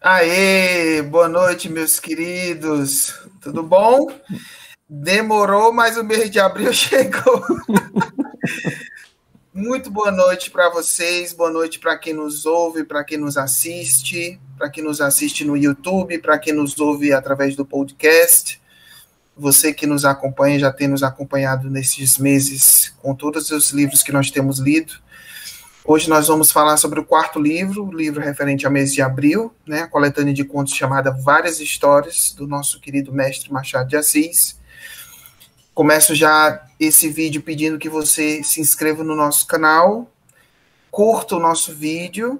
Aê, boa noite, meus queridos. Tudo bom? Demorou, mas o mês de abril chegou. Muito boa noite para vocês, boa noite para quem nos ouve, para quem nos assiste, para quem nos assiste no YouTube, para quem nos ouve através do podcast. Você que nos acompanha, já tem nos acompanhado nesses meses com todos os livros que nós temos lido. Hoje nós vamos falar sobre o quarto livro, livro referente ao mês de abril, né, a coletânea de contos chamada Várias Histórias, do nosso querido mestre Machado de Assis. Começo já esse vídeo pedindo que você se inscreva no nosso canal, curta o nosso vídeo,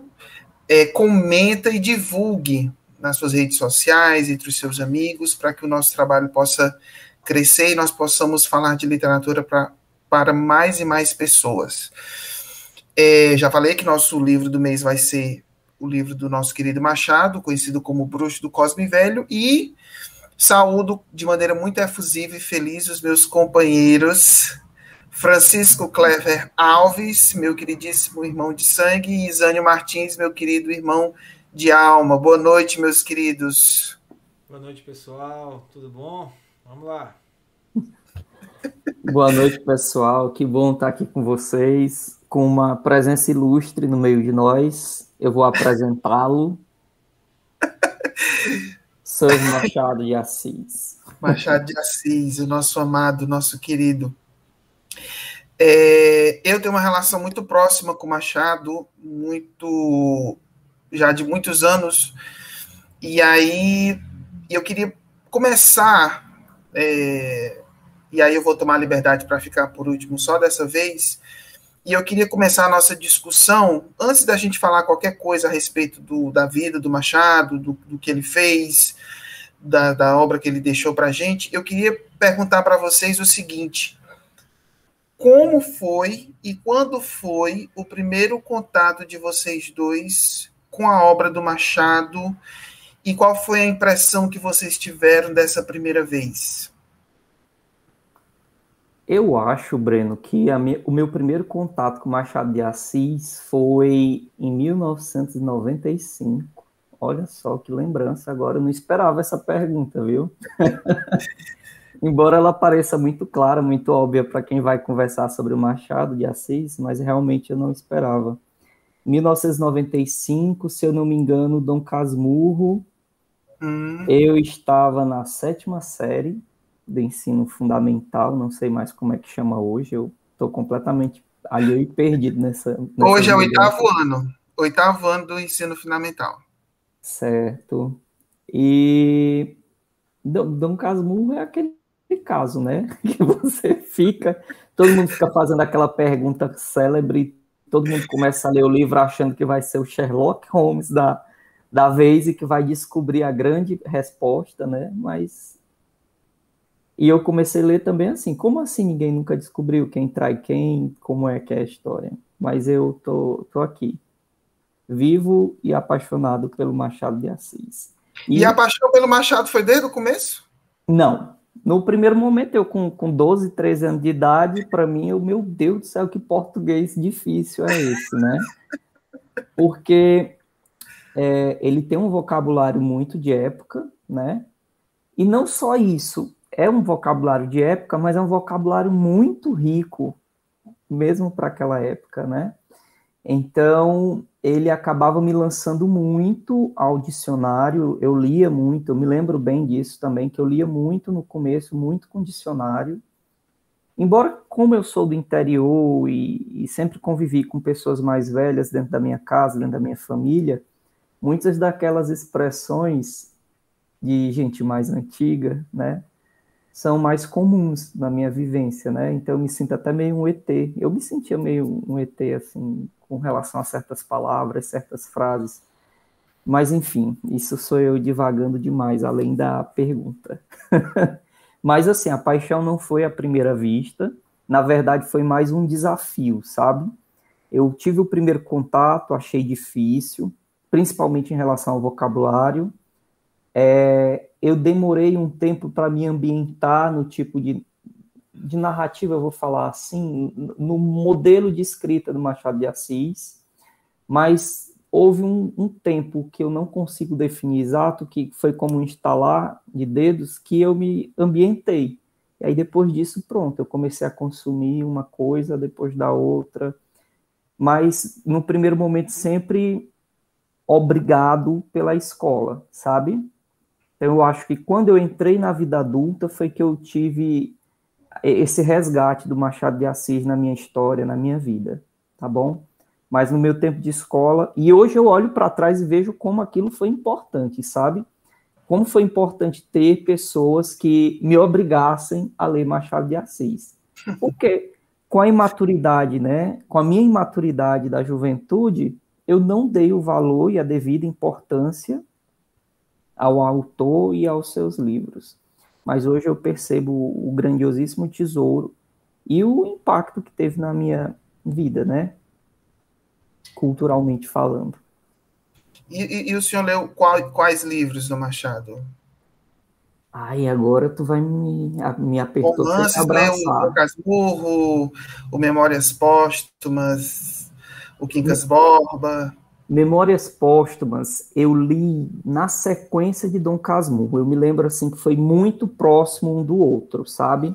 é, comenta e divulgue nas suas redes sociais, entre os seus amigos, para que o nosso trabalho possa crescer e nós possamos falar de literatura pra, para mais e mais pessoas. É, já falei que nosso livro do mês vai ser o livro do nosso querido Machado, conhecido como Bruxo do Cosme Velho, e saúdo de maneira muito efusiva e feliz os meus companheiros Francisco Clever Alves, meu queridíssimo irmão de sangue, e Isânio Martins, meu querido irmão de alma. Boa noite, meus queridos. Boa noite, pessoal. Tudo bom? Vamos lá. Boa noite, pessoal. Que bom estar aqui com vocês com uma presença ilustre no meio de nós. Eu vou apresentá-lo. Sou Machado de Assis. Machado de Assis, o nosso amado, nosso querido. É, eu tenho uma relação muito próxima com o Machado, muito já de muitos anos, e aí eu queria começar, é, e aí eu vou tomar a liberdade para ficar por último só dessa vez, e eu queria começar a nossa discussão, antes da gente falar qualquer coisa a respeito do, da vida do Machado, do, do que ele fez, da, da obra que ele deixou para a gente, eu queria perguntar para vocês o seguinte: como foi e quando foi o primeiro contato de vocês dois com a obra do Machado e qual foi a impressão que vocês tiveram dessa primeira vez? Eu acho, Breno, que minha, o meu primeiro contato com Machado de Assis foi em 1995. Olha só que lembrança, agora eu não esperava essa pergunta, viu? Embora ela pareça muito clara, muito óbvia para quem vai conversar sobre o Machado de Assis, mas realmente eu não esperava. 1995, se eu não me engano, Dom Casmurro, hum. eu estava na sétima série, do ensino fundamental, não sei mais como é que chama hoje, eu estou completamente ali e perdido nessa. nessa hoje é o oitavo ano, oitavo ano do ensino fundamental. Certo. E Dom Casmurro é aquele caso, né? Que você fica, todo mundo fica fazendo aquela pergunta célebre, todo mundo começa a ler o livro achando que vai ser o Sherlock Holmes da, da vez e que vai descobrir a grande resposta, né? Mas e eu comecei a ler também assim, como assim ninguém nunca descobriu quem trai quem, como é que é a história? Mas eu tô, tô aqui, vivo e apaixonado pelo Machado de Assis. E, e a paixão pelo Machado foi desde o começo? Não. No primeiro momento, eu com, com 12, 13 anos de idade, para mim, eu, meu Deus do céu, que português difícil é esse, né? Porque é, ele tem um vocabulário muito de época, né? E não só isso, é um vocabulário de época, mas é um vocabulário muito rico, mesmo para aquela época, né? Então, ele acabava me lançando muito ao dicionário, eu lia muito, eu me lembro bem disso também, que eu lia muito no começo, muito com dicionário. Embora, como eu sou do interior e, e sempre convivi com pessoas mais velhas dentro da minha casa, dentro da minha família, muitas daquelas expressões de gente mais antiga, né, são mais comuns na minha vivência, né? Então eu me sinto até meio um ET. Eu me sentia meio um ET assim com relação a certas palavras, certas frases. Mas enfim, isso sou eu divagando demais além da pergunta. Mas assim, a paixão não foi à primeira vista, na verdade foi mais um desafio, sabe? Eu tive o primeiro contato, achei difícil, principalmente em relação ao vocabulário. É, eu demorei um tempo para me ambientar no tipo de, de narrativa, eu vou falar assim, no modelo de escrita do Machado de Assis, mas houve um, um, tempo que eu não consigo definir exato, que foi como instalar de dedos, que eu me ambientei. E aí depois disso, pronto, eu comecei a consumir uma coisa depois da outra, mas no primeiro momento sempre obrigado pela escola, sabe? Então eu acho que quando eu entrei na vida adulta foi que eu tive esse resgate do Machado de Assis na minha história, na minha vida, tá bom? Mas no meu tempo de escola, e hoje eu olho para trás e vejo como aquilo foi importante, sabe? Como foi importante ter pessoas que me obrigassem a ler Machado de Assis. Porque com a imaturidade, né, com a minha imaturidade da juventude, eu não dei o valor e a devida importância ao autor e aos seus livros mas hoje eu percebo o grandiosíssimo tesouro e o impacto que teve na minha vida, né? Culturalmente falando. E, e, e o senhor leu qual, quais livros do Machado? Ai, agora tu vai me, me apertar. Romances, leu o Casmurro, o Memórias Póstumas, o Quincas Borba. Memórias Póstumas, eu li na sequência de Dom Casmurro. Eu me lembro assim que foi muito próximo um do outro, sabe?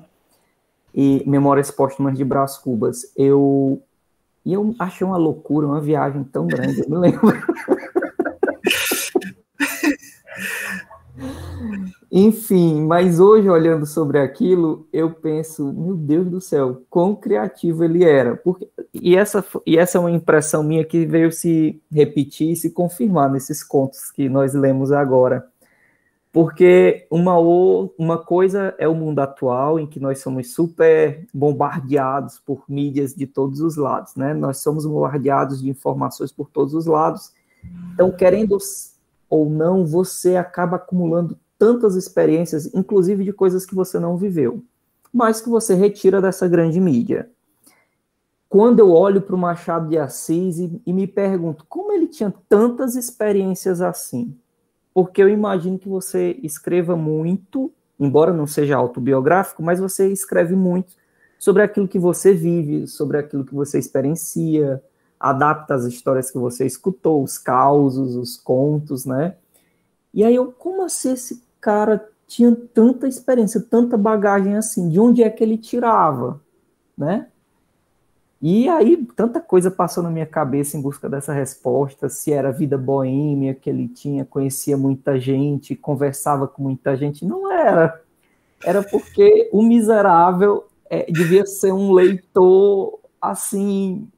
E Memórias Póstumas de Brás Cubas, eu e eu achei uma loucura, uma viagem tão grande, eu me lembro. Enfim, mas hoje, olhando sobre aquilo, eu penso, meu Deus do céu, quão criativo ele era. Porque, e, essa, e essa é uma impressão minha que veio se repetir e se confirmar nesses contos que nós lemos agora. Porque uma, uma coisa é o mundo atual, em que nós somos super bombardeados por mídias de todos os lados, né? Nós somos bombardeados de informações por todos os lados. Então, querendo ou não, você acaba acumulando tantas experiências, inclusive de coisas que você não viveu, mas que você retira dessa grande mídia. Quando eu olho para o Machado de Assis e, e me pergunto como ele tinha tantas experiências assim, porque eu imagino que você escreva muito, embora não seja autobiográfico, mas você escreve muito sobre aquilo que você vive, sobre aquilo que você experiencia, adapta as histórias que você escutou, os causos, os contos, né? E aí eu, como assim esse cara tinha tanta experiência, tanta bagagem assim, de onde é que ele tirava, né? E aí tanta coisa passou na minha cabeça em busca dessa resposta, se era vida boêmia que ele tinha, conhecia muita gente, conversava com muita gente, não era. Era porque o miserável é, devia ser um leitor assim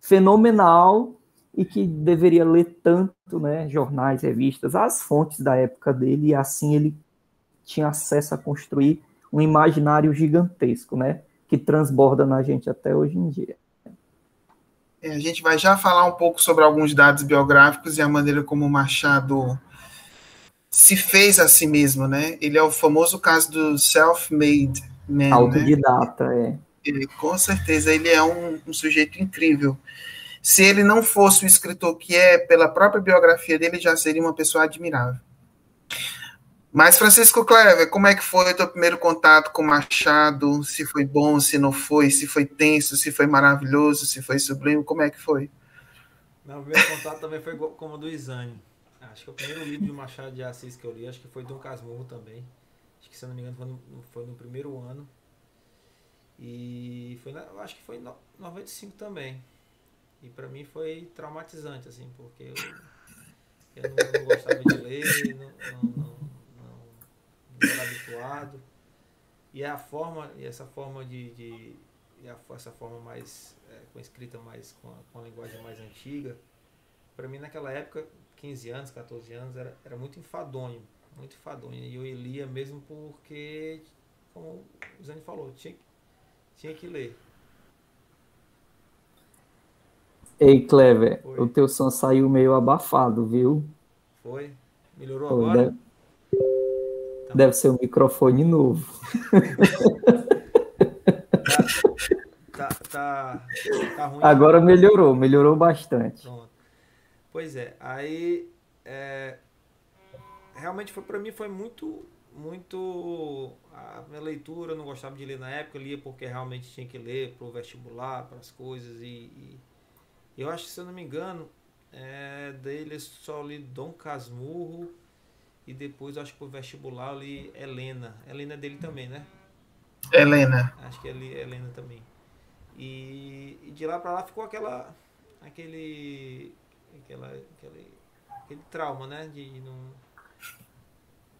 fenomenal e que deveria ler tanto, né, jornais, revistas, as fontes da época dele, e assim ele tinha acesso a construir um imaginário gigantesco, né, que transborda na gente até hoje em dia. É, a gente vai já falar um pouco sobre alguns dados biográficos e a maneira como o Machado se fez a si mesmo, né? Ele é o famoso caso do self-made man, né? Autodidata, né? é. Ele, com certeza, ele é um, um sujeito incrível. Se ele não fosse o escritor que é, pela própria biografia dele, já seria uma pessoa admirável. Mas, Francisco Clever, como é que foi o teu primeiro contato com Machado? Se foi bom, se não foi, se foi tenso, se foi maravilhoso, se foi sublime, como é que foi? Meu primeiro contato também foi como o do Isane. Acho que o primeiro livro de Machado de Assis que eu li, acho que foi Dom Casmurro também. Acho que, se eu não me engano, foi no, foi no primeiro ano. E foi acho que foi em 95 também. E para mim foi traumatizante, assim, porque eu, eu não, não gostava de ler, não, não, não, não, era habituado. E a forma, e essa forma de, de a, essa forma mais, é, com escrita mais, com a, com a linguagem mais antiga, para mim naquela época, 15 anos, 14 anos, era, era muito enfadonho, muito enfadonho. E eu lia mesmo porque, como o Zane falou, tinha, tinha que ler. Ei, Clever, Foi. o teu som saiu meio abafado, viu? Foi? Melhorou agora? Deve, tá deve ser um microfone novo. tá, tá, tá, tá ruim. Agora melhorou, melhorou bastante. Pronto. Pois é, aí é, realmente foi para mim foi muito muito a minha leitura eu não gostava de ler na época eu lia porque realmente tinha que ler para o vestibular para as coisas e, e eu acho que, se eu não me engano, é, dele, só li Dom Casmurro e depois acho que o vestibular eu li Helena. Helena é dele também, né? Helena. Acho que é Helena também. E, e de lá para lá ficou aquela aquele aquela aquele, aquele trauma, né, de não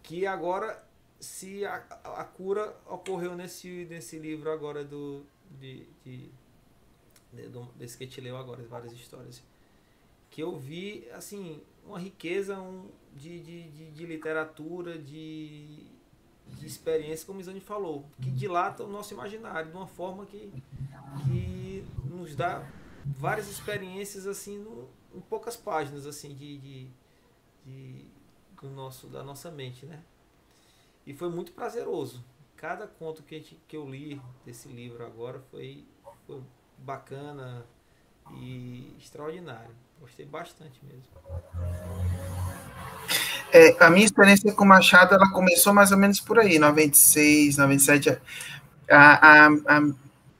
que agora se a, a cura ocorreu nesse nesse livro agora do de, de, de desse que te leu agora, várias histórias que eu vi assim uma riqueza um, de, de, de, de literatura, de, de experiência, como o Isane falou, que dilata o nosso imaginário de uma forma que, que nos dá várias experiências assim no, em poucas páginas assim de, de, de, do nosso da nossa mente, né? E foi muito prazeroso. Cada conto que, gente, que eu li desse livro agora foi, foi bacana e extraordinário. Gostei bastante mesmo. É, a minha experiência com Machado, ela começou mais ou menos por aí, 96, 97. A, a, a,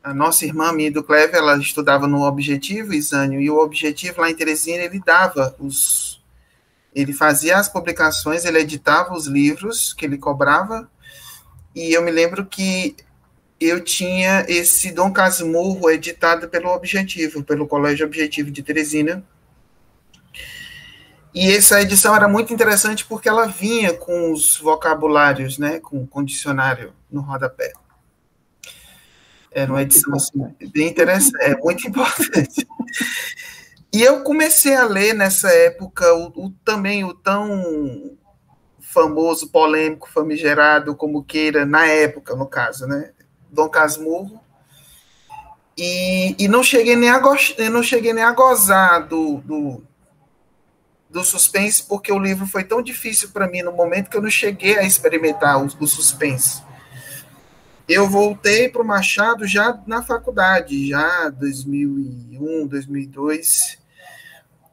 a nossa irmã, minha do Cleve, ela estudava no Objetivo, Isânio, e o Objetivo lá em Teresina, ele dava os... Ele fazia as publicações, ele editava os livros que ele cobrava, e eu me lembro que eu tinha esse Dom Casmurro editado pelo Objetivo, pelo Colégio Objetivo de Teresina, e essa edição era muito interessante porque ela vinha com os vocabulários, né, com o dicionário no rodapé. Era uma edição assim, bem interessante, é muito importante. E eu comecei a ler nessa época o, o, também o tão famoso, polêmico, famigerado, como queira, na época, no caso, né? Dom Casmurro. E, e não cheguei nem a não cheguei nem a gozar do, do do suspense, porque o livro foi tão difícil para mim no momento que eu não cheguei a experimentar o, o suspense. Eu voltei para o Machado já na faculdade, já 2001, 2002.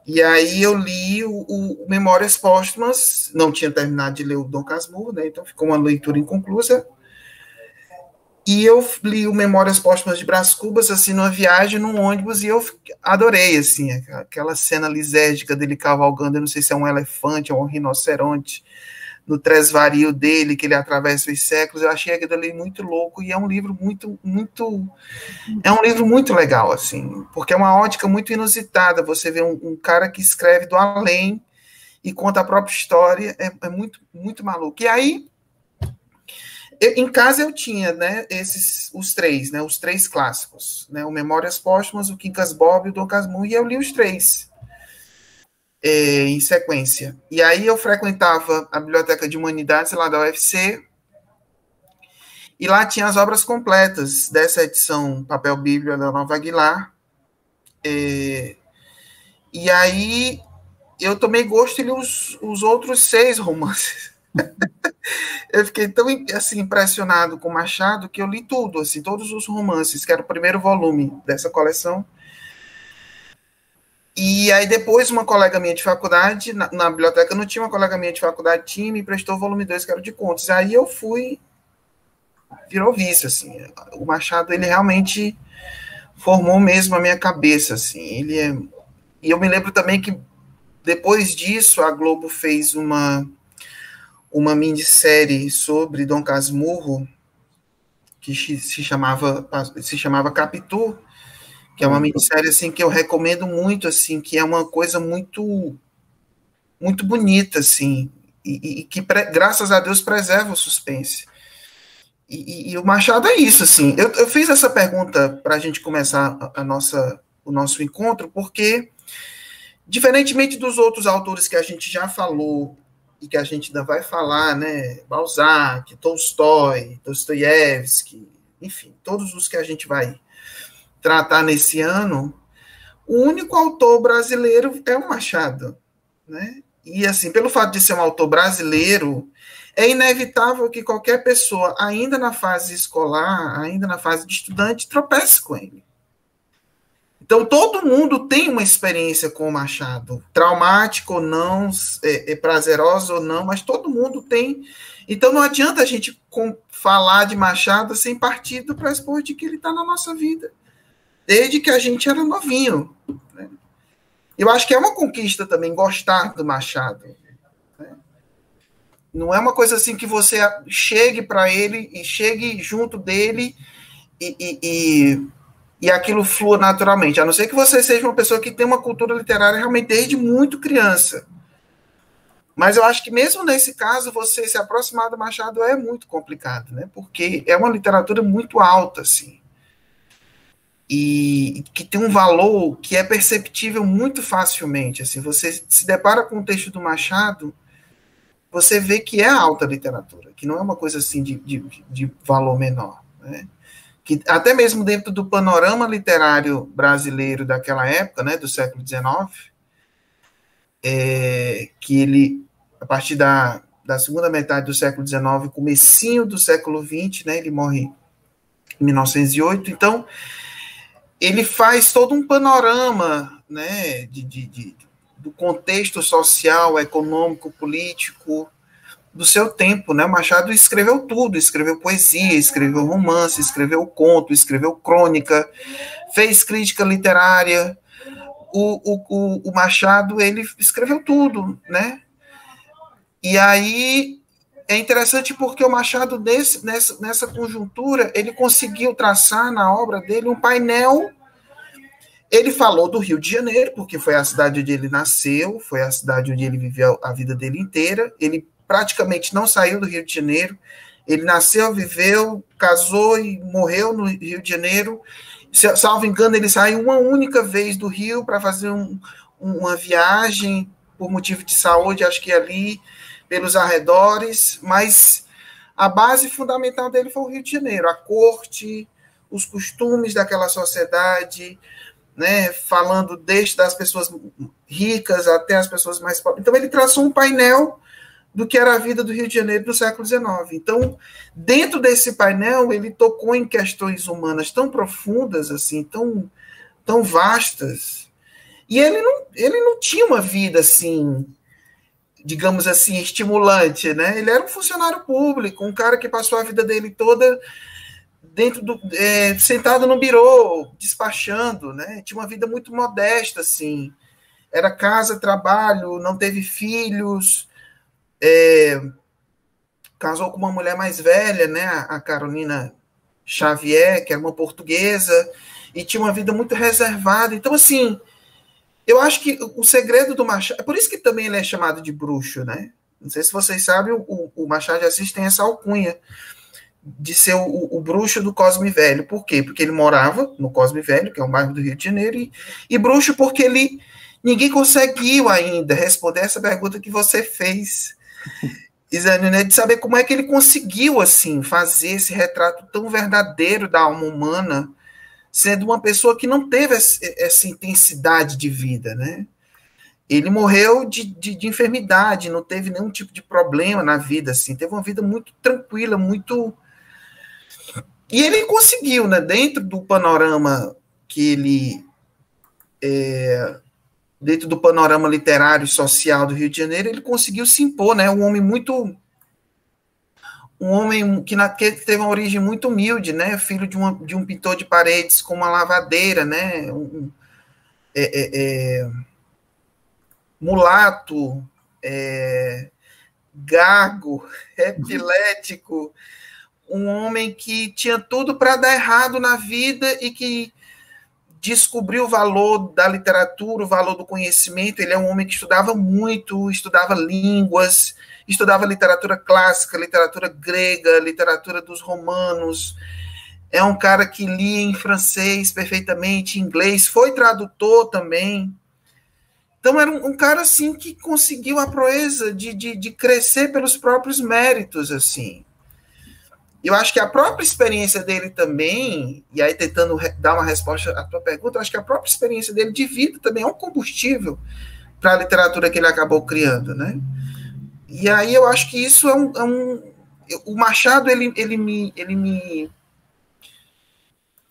E aí eu li o, o Memórias Póstumas, não tinha terminado de ler o Dom Casmurro, né? Então ficou uma leitura inconclusa. E eu li o Memórias Póstumas de Brás Cubas, assim, numa viagem, num ônibus, e eu adorei, assim, aquela cena lisérgica dele cavalgando, eu não sei se é um elefante ou um rinoceronte, no tresvario dele, que ele atravessa os séculos, eu achei aquilo ali muito louco, e é um livro muito, muito, é um livro muito legal, assim, porque é uma ótica muito inusitada, você vê um, um cara que escreve do além e conta a própria história, é, é muito, muito maluco. E aí, em casa eu tinha, né, esses, os três, né, os três clássicos, né, o Memórias Póstumas, o Quincas Bob e o Dom Casmurro, e eu li os três é, em sequência. E aí eu frequentava a Biblioteca de Humanidades lá da UFC, e lá tinha as obras completas dessa edição Papel Bíblia da Nova Aguilar. É, e aí eu tomei gosto e li os, os outros seis romances. eu fiquei tão assim impressionado com Machado que eu li tudo, assim, todos os romances, que era o primeiro volume dessa coleção. E aí depois uma colega minha de faculdade, na, na biblioteca não tinha uma colega minha de faculdade, tinha, me emprestou o volume 2, que era de contos. Aí eu fui, virou vício, assim. O Machado, ele realmente formou mesmo a minha cabeça, assim. Ele é... E eu me lembro também que depois disso a Globo fez uma uma minissérie sobre Dom Casmurro, que se chamava, se chamava Capitu, que é uma minissérie assim que eu recomendo muito, assim, que é uma coisa muito muito bonita, assim, e, e que graças a Deus preserva o suspense. E, e, e, o Machado é isso, assim. Eu, eu fiz essa pergunta para a gente começar a, a, nossa, o nosso encontro, porque diferentemente dos outros autores que a gente já falou e que a gente ainda vai falar, né? Balzac, Tolstói, Dostoiévski, enfim, todos os que a gente vai tratar nesse ano, o único autor brasileiro é o Machado, né? E assim, pelo fato de ser um autor brasileiro, é inevitável que qualquer pessoa, ainda na fase escolar, ainda na fase de estudante, tropece com ele. Então, todo mundo tem uma experiência com o Machado, traumática ou não, é, é prazerosa ou não, mas todo mundo tem. Então, não adianta a gente com, falar de Machado sem partir do pressuposto de que ele está na nossa vida, desde que a gente era novinho. Né? Eu acho que é uma conquista também gostar do Machado. Né? Não é uma coisa assim que você chegue para ele e chegue junto dele e, e, e, e, aquilo flua naturalmente. A não ser que você seja uma pessoa que tem uma cultura literária realmente desde muito criança. Mas eu acho que mesmo nesse caso, você se aproximar do Machado é muito complicado, né? Porque é uma literatura muito alta, assim e que tem um valor que é perceptível muito facilmente. Assim, você se depara com o texto do Machado, você vê que é alta literatura, que não é uma coisa assim de, de, de valor menor. Né? Que até mesmo dentro do panorama literário brasileiro daquela época, né, do século XIX, é, que ele, a partir da, da segunda metade do século XIX, comecinho do século XX, né, ele morre em 1908, então ele faz todo um panorama né, de, de, de, do contexto social, econômico, político do seu tempo. Né? Machado escreveu tudo, escreveu poesia, escreveu romance, escreveu conto, escreveu crônica, fez crítica literária. O, o, o Machado ele escreveu tudo, né? E aí é interessante porque o Machado, desse, nessa, nessa conjuntura, ele conseguiu traçar na obra dele um painel. Ele falou do Rio de Janeiro, porque foi a cidade onde ele nasceu, foi a cidade onde ele viveu a vida dele inteira. Ele praticamente não saiu do Rio de Janeiro. Ele nasceu, viveu, casou e morreu no Rio de Janeiro. Se, salvo engano, ele saiu uma única vez do Rio para fazer um, uma viagem por motivo de saúde, acho que ali pelos arredores, mas a base fundamental dele foi o Rio de Janeiro, a corte, os costumes daquela sociedade, né, falando desde das pessoas ricas até as pessoas mais pobres. Então ele traçou um painel do que era a vida do Rio de Janeiro do século XIX. Então, dentro desse painel, ele tocou em questões humanas tão profundas, assim, tão, tão vastas. E ele não, ele não tinha uma vida assim digamos assim, estimulante, né? Ele era um funcionário público, um cara que passou a vida dele toda dentro do é, sentado no birô, despachando, né? Tinha uma vida muito modesta, assim. Era casa, trabalho, não teve filhos, é, casou com uma mulher mais velha, né? A Carolina Xavier, que era uma portuguesa, e tinha uma vida muito reservada. Então, assim, eu acho que o segredo do Machado. É por isso que também ele é chamado de bruxo, né? Não sei se vocês sabem, o, o Machado de Assis tem essa alcunha de ser o, o, bruxo do Cosme Velho. Por quê? Porque ele morava no Cosme Velho, que é um bairro do Rio de Janeiro, e, e bruxo porque ele ninguém conseguiu ainda responder essa pergunta que você fez, Isane, né, de saber como é que ele conseguiu assim fazer esse retrato tão verdadeiro da alma humana sendo uma pessoa que não teve essa intensidade de vida, né? Ele morreu de, de, de, enfermidade, não teve nenhum tipo de problema na vida, assim, teve uma vida muito tranquila, muito. E ele conseguiu, né, dentro do panorama que ele. É, dentro do panorama literário e social do Rio de Janeiro, ele conseguiu se impor, né? Um homem muito um homem que, na, que teve uma origem muito humilde, né? Filho de, uma, de um pintor de paredes com uma lavadeira, né? Um, é, é, é, mulato, é, gago, epilético, um homem que tinha tudo para dar errado na vida e que descobriu o valor da literatura, o valor do conhecimento. Ele é um homem que estudava muito, estudava línguas, estudava literatura clássica, literatura grega, literatura dos romanos. É um cara que lia em francês perfeitamente, inglês, foi tradutor também. Então era um, um cara assim que conseguiu a proeza de, de, de crescer pelos próprios méritos, assim. Eu acho que a própria experiência dele também, e aí tentando dar uma resposta à tua pergunta, eu acho que a própria experiência dele de vida também é um combustível para a literatura que ele acabou criando, né? E aí eu acho que isso é um, é um o Machado ele, ele me ele me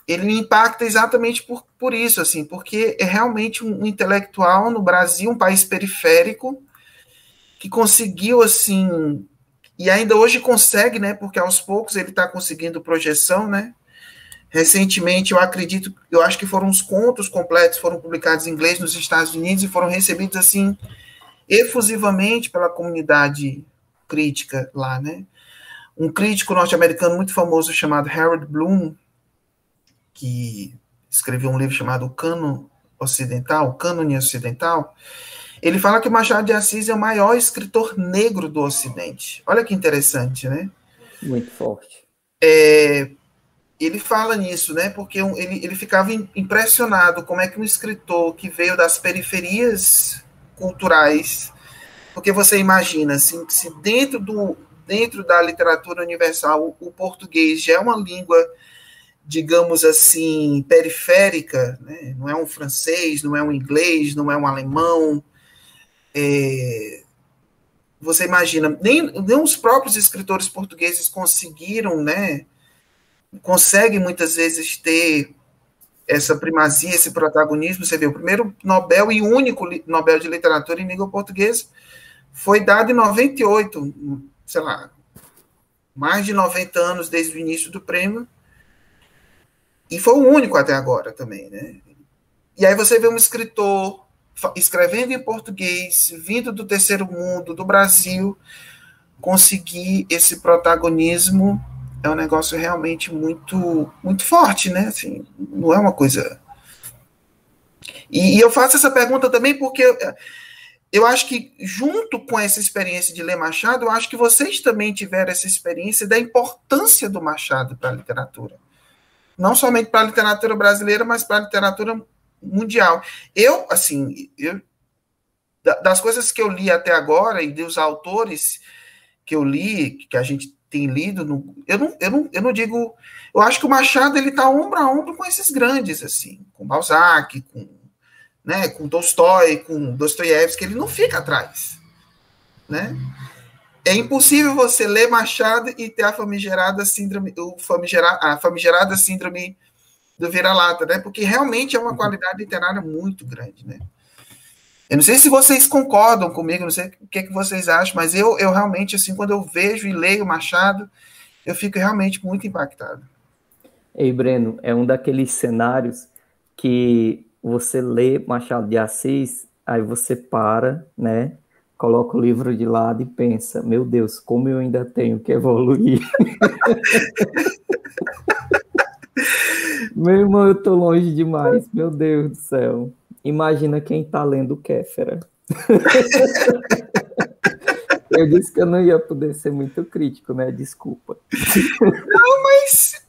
ele me impacta exatamente por, por isso assim, porque é realmente um, um intelectual no Brasil, um país periférico que conseguiu assim e ainda hoje consegue, né? Porque aos poucos ele está conseguindo projeção, né? Recentemente, eu acredito, eu acho que foram os contos completos, foram publicados em inglês nos Estados Unidos e foram recebidos assim efusivamente pela comunidade crítica lá, né? Um crítico norte-americano muito famoso chamado Harold Bloom, que escreveu um livro chamado Cano Ocidental, Cânone Ocidental, ele fala que Machado de Assis é o maior escritor negro do Ocidente. Olha que interessante, né? Muito forte. É, ele fala nisso, né? Porque ele, ele ficava impressionado como é que um escritor que veio das periferias culturais, porque você imagina assim, se dentro do dentro da literatura universal o, o português já é uma língua, digamos assim, periférica, né? Não é um francês, não é um inglês, não é um alemão. É, você imagina, nem, nem os próprios escritores portugueses conseguiram, né? consegue muitas vezes ter essa primazia, esse protagonismo. Você vê, o primeiro Nobel e único Nobel de Literatura em língua portuguesa foi dado em 98, sei lá, mais de 90 anos desde o início do prêmio, e foi o único até agora também, né? E aí você vê um escritor escrevendo em português, vindo do terceiro mundo, do Brasil, conseguir esse protagonismo é um negócio realmente muito muito forte, né? Assim, não é uma coisa. E, e, eu faço essa pergunta também porque eu, eu acho que, junto com essa experiência de ler Machado, eu acho que vocês também tiveram essa experiência da importância do Machado para a literatura. Não somente para a literatura brasileira, mas para a literatura mundial. Eu, assim, eu, das coisas que eu li até agora e dos autores que eu li, que a gente tem lido, eu, não, eu, não, eu não digo. Eu acho que o Machado ele está ombro a ombro com esses grandes, assim, com Balzac, com, né, com Tolstói, com Dostoiévski, ele não fica atrás. Né? É impossível você ler Machado e ter a famigerada síndrome, o famigera, a famigerada síndrome do vira-lata, né? Porque realmente é uma uhum. qualidade literária muito grande, né? Eu não sei se vocês concordam comigo, não sei o que, que vocês acham, mas eu, eu realmente, assim, quando eu vejo e leio Machado, eu fico realmente muito impactado. Ei, Breno, é um daqueles cenários que você lê Machado de Assis, aí você para, né? Coloca o livro de lado e pensa, meu Deus, como eu ainda tenho que evoluir. meu irmão, eu tô longe demais, meu Deus do céu. Imagina quem está lendo Kéfera. eu disse que eu não ia poder ser muito crítico, né? Desculpa. Não, mas,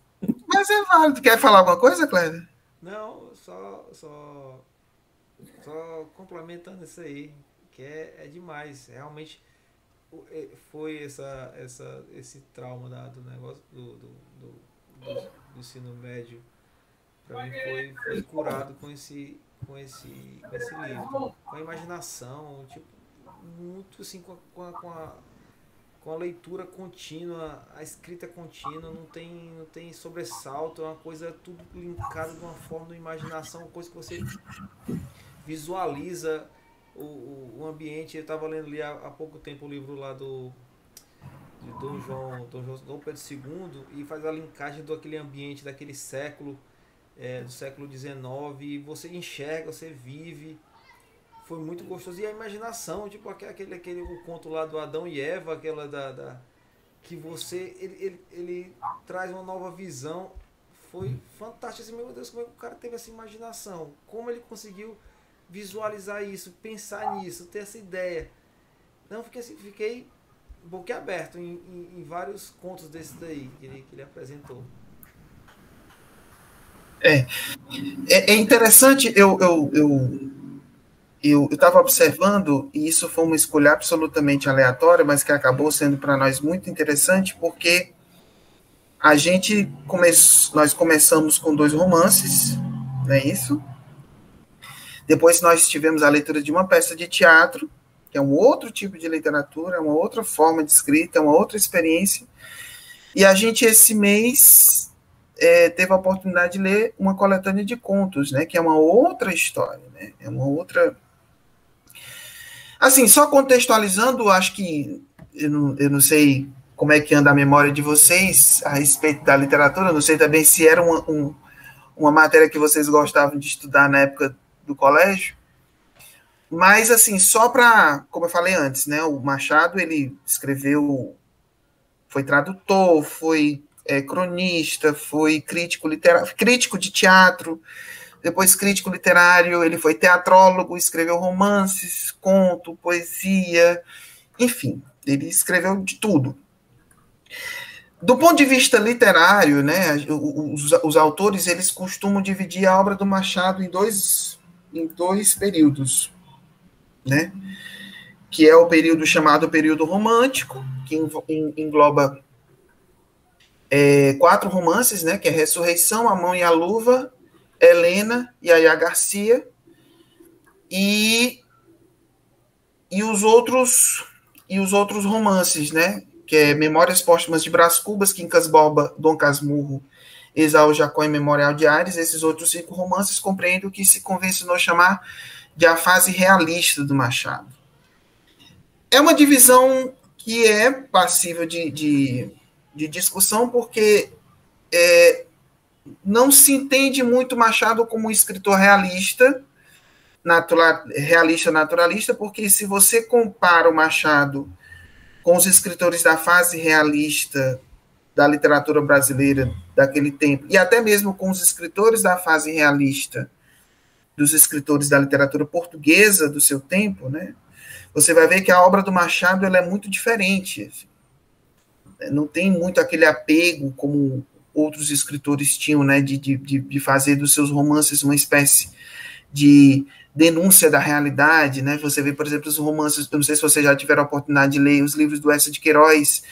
mas é válido. Quer falar alguma coisa, Cléber? Não, só, só, só complementando isso aí, que é, é demais. Realmente é, foi essa, essa, esse trauma da, do negócio do, do, do, do, do ensino médio. Para mim foi, foi curado com esse com esse, com esse livro. Com a imaginação, tipo, muito assim, com a, com a, com a, com a leitura contínua, a escrita contínua, não tem, não tem sobressalto, é uma coisa tudo linkado de uma forma de imaginação, uma coisa que você visualiza o, o, ambiente. Eu estava lendo ali há, há pouco tempo o livro lá do de Dom João, Dom João Dom Pedro II e faz a linkagem do aquele ambiente daquele século é, do século XIX, e você enxerga, você vive. Foi muito gostoso. E a imaginação, tipo aquele, aquele o conto lá do Adão e Eva, aquela da. da que você. Ele, ele, ele traz uma nova visão. Foi fantástico. Assim, meu Deus, como é que o cara teve essa imaginação? Como ele conseguiu visualizar isso, pensar nisso, ter essa ideia. Não, fiquei, assim, fiquei boquiaberto em, em, em vários contos desse daí que ele, que ele apresentou. É, é, é interessante, eu eu eu eu estava observando, e isso foi uma escolha absolutamente aleatória, mas que acabou sendo para nós muito interessante, porque a gente come, nós começamos com dois romances, não é isso? Depois nós tivemos a leitura de uma peça de teatro, que é um outro tipo de literatura, é uma outra forma de escrita, é uma outra experiência. E a gente, esse mês, é, teve a oportunidade de ler uma coletânea de contos, né, que é uma outra história, né, é uma outra... Assim, só contextualizando, acho que, eu não, eu não sei como é que anda a memória de vocês a respeito da literatura. Não sei também se era uma, um, uma matéria que vocês gostavam de estudar na época do colégio. Mas, assim, só para, como eu falei antes, né, o Machado, ele escreveu, foi tradutor, foi é, cronista, foi crítico literário, crítico de teatro, depois crítico literário, ele foi teatrólogo, escreveu romances, conto, poesia, enfim, ele escreveu de tudo. Do ponto de vista literário, né, os, os autores eles costumam dividir a obra do Machado em dois, em dois períodos, né, que é o período chamado período romântico, que engloba é, quatro romances, né, que é Ressurreição, A Mão e a Luva, Helena e Aya Garcia, e, e os outros e os outros romances, né, que é Memórias Póstumas de Brás Cubas, Quincas Boba, Dom Casmurro, Exaú Jacó e Memorial de Ares, esses outros cinco romances compreendem o que se convencionou chamar de a fase realista do Machado. É uma divisão que é passível de, de, de discussão, porque é, não se entende muito Machado como um escritor realista, natural, realista naturalista, porque se você compara o Machado com os escritores da fase realista da literatura brasileira daquele tempo, e até mesmo com os escritores da fase realista dos escritores da literatura portuguesa do seu tempo, né? Você vai ver que a obra do Machado ela é muito diferente. Não tem muito aquele apego como outros escritores tinham, né, de, de, de fazer dos seus romances uma espécie de denúncia da realidade, né? Você vê, por exemplo, os romances, não sei se você já tiver a oportunidade de ler os livros do Essa de Queiroz,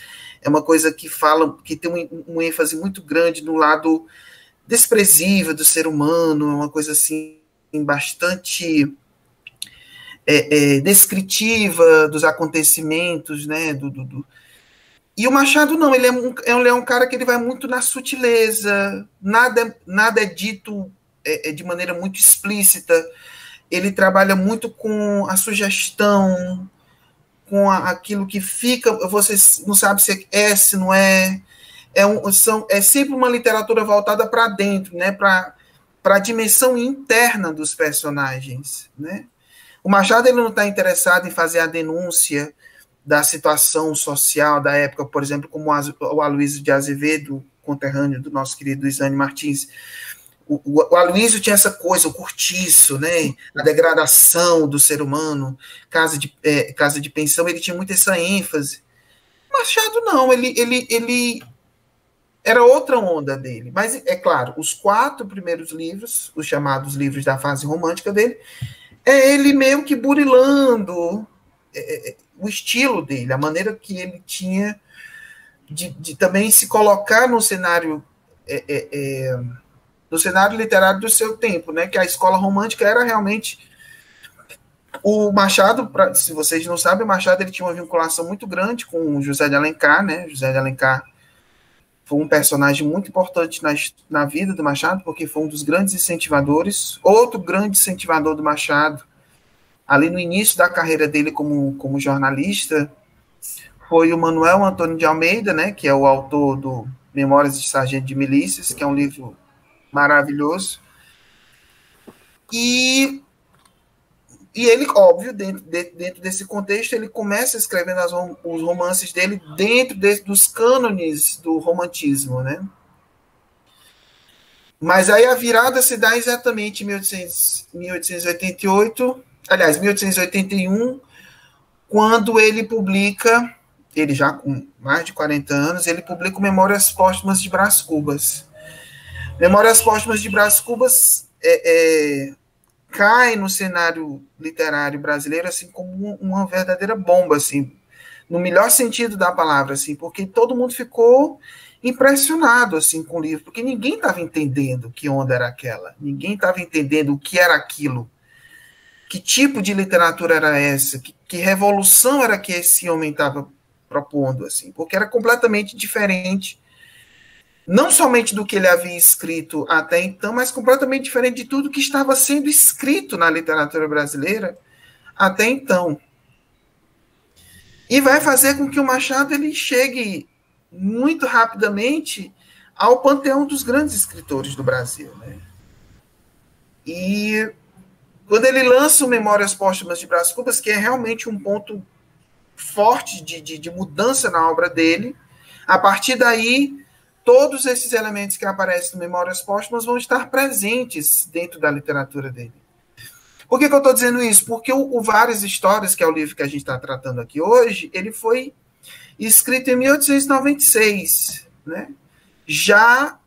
é uma coisa que fala, que tem um, um ênfase muito grande no lado desprezível do ser humano, é uma coisa assim bastante é, é, descritiva dos acontecimentos, né? Do, do, do, E o Machado não, ele é, um, ele é um cara que ele vai muito na sutileza, nada, nada é dito é, é de maneira muito explícita ele trabalha muito com a sugestão, com a, aquilo que fica, você não sabe se é, se não é. É, um, são, é sempre uma literatura voltada para dentro, né? para a dimensão interna dos personagens. Né? O Machado ele não está interessado em fazer a denúncia da situação social da época, por exemplo, como o Aloysio de Azevedo, conterrâneo do nosso querido Isane Martins, o, o Aloysio tinha essa coisa, o cortiço, né? A degradação do ser humano, casa de, é, casa de pensão, ele tinha muito essa ênfase. Machado não, ele, ele, ele era outra onda dele. Mas, é claro, os quatro primeiros livros, os chamados livros da fase romântica dele, é ele meio que burilando é, é, o estilo dele, a maneira que ele tinha de, de também se colocar no cenário é, é, é do cenário literário do seu tempo, né? Que a escola romântica era realmente o Machado, pra, se vocês não sabem, o Machado ele tinha uma vinculação muito grande com José de Alencar, né? José de Alencar foi um personagem muito importante na, na vida do Machado, porque foi um dos grandes incentivadores. Outro grande incentivador do Machado, ali no início da carreira dele como, como jornalista, foi o Manuel Antônio de Almeida, né? Que é o autor do Memórias de Sargento de Milícias, que é um livro maravilhoso. E, e ele, óbvio, dentro, dentro desse contexto, ele começa escrevendo as, os romances dele dentro de, dos cânones do romantismo, né? Mas aí a virada se dá exatamente em 1800, 1888, aliás, 1881, quando ele publica, ele já com mais de 40 anos, ele publica Memórias Póstumas de Brás Cubas. Memórias Póstumas de Brás Cubas é, é, cai no cenário literário brasileiro assim como uma verdadeira bomba, assim, no melhor sentido da palavra, assim, porque todo mundo ficou impressionado assim com o livro, porque ninguém estava entendendo que onda era aquela, ninguém estava entendendo o que era aquilo, que tipo de literatura era essa, que, que revolução era que esse homem estava propondo, assim, porque era completamente diferente não somente do que ele havia escrito até então, mas completamente diferente de tudo que estava sendo escrito na literatura brasileira até então. E vai fazer com que o Machado ele chegue muito rapidamente ao panteão dos grandes escritores do Brasil. Né? E quando ele lança o Memórias Póstumas de Brás Cubas, que é realmente um ponto forte de, de, de mudança na obra dele, a partir daí, todos esses elementos que aparecem no Memórias Póstumas vão estar presentes dentro da literatura dele. Por que, que eu estou dizendo isso? Porque o, o, Várias Histórias, que é o livro que a gente está tratando aqui hoje, ele foi escrito em 1896, né? já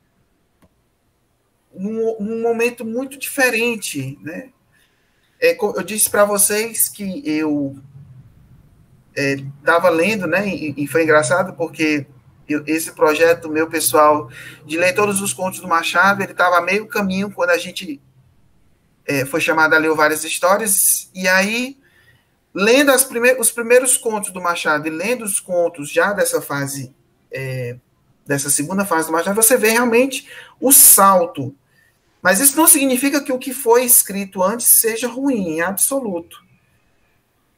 num, num momento muito diferente. Né? É, eu disse para vocês que eu estava é, lendo, né? E, e, foi engraçado porque eu, esse projeto meu pessoal de ler todos os contos do Machado, ele estava meio caminho quando a gente é, foi chamado a ler várias histórias, e aí, lendo os primeiros contos do Machado e lendo os contos já dessa fase, é, dessa segunda fase do Machado, você vê realmente o salto. Mas isso não significa que o que foi escrito antes seja ruim, em absoluto.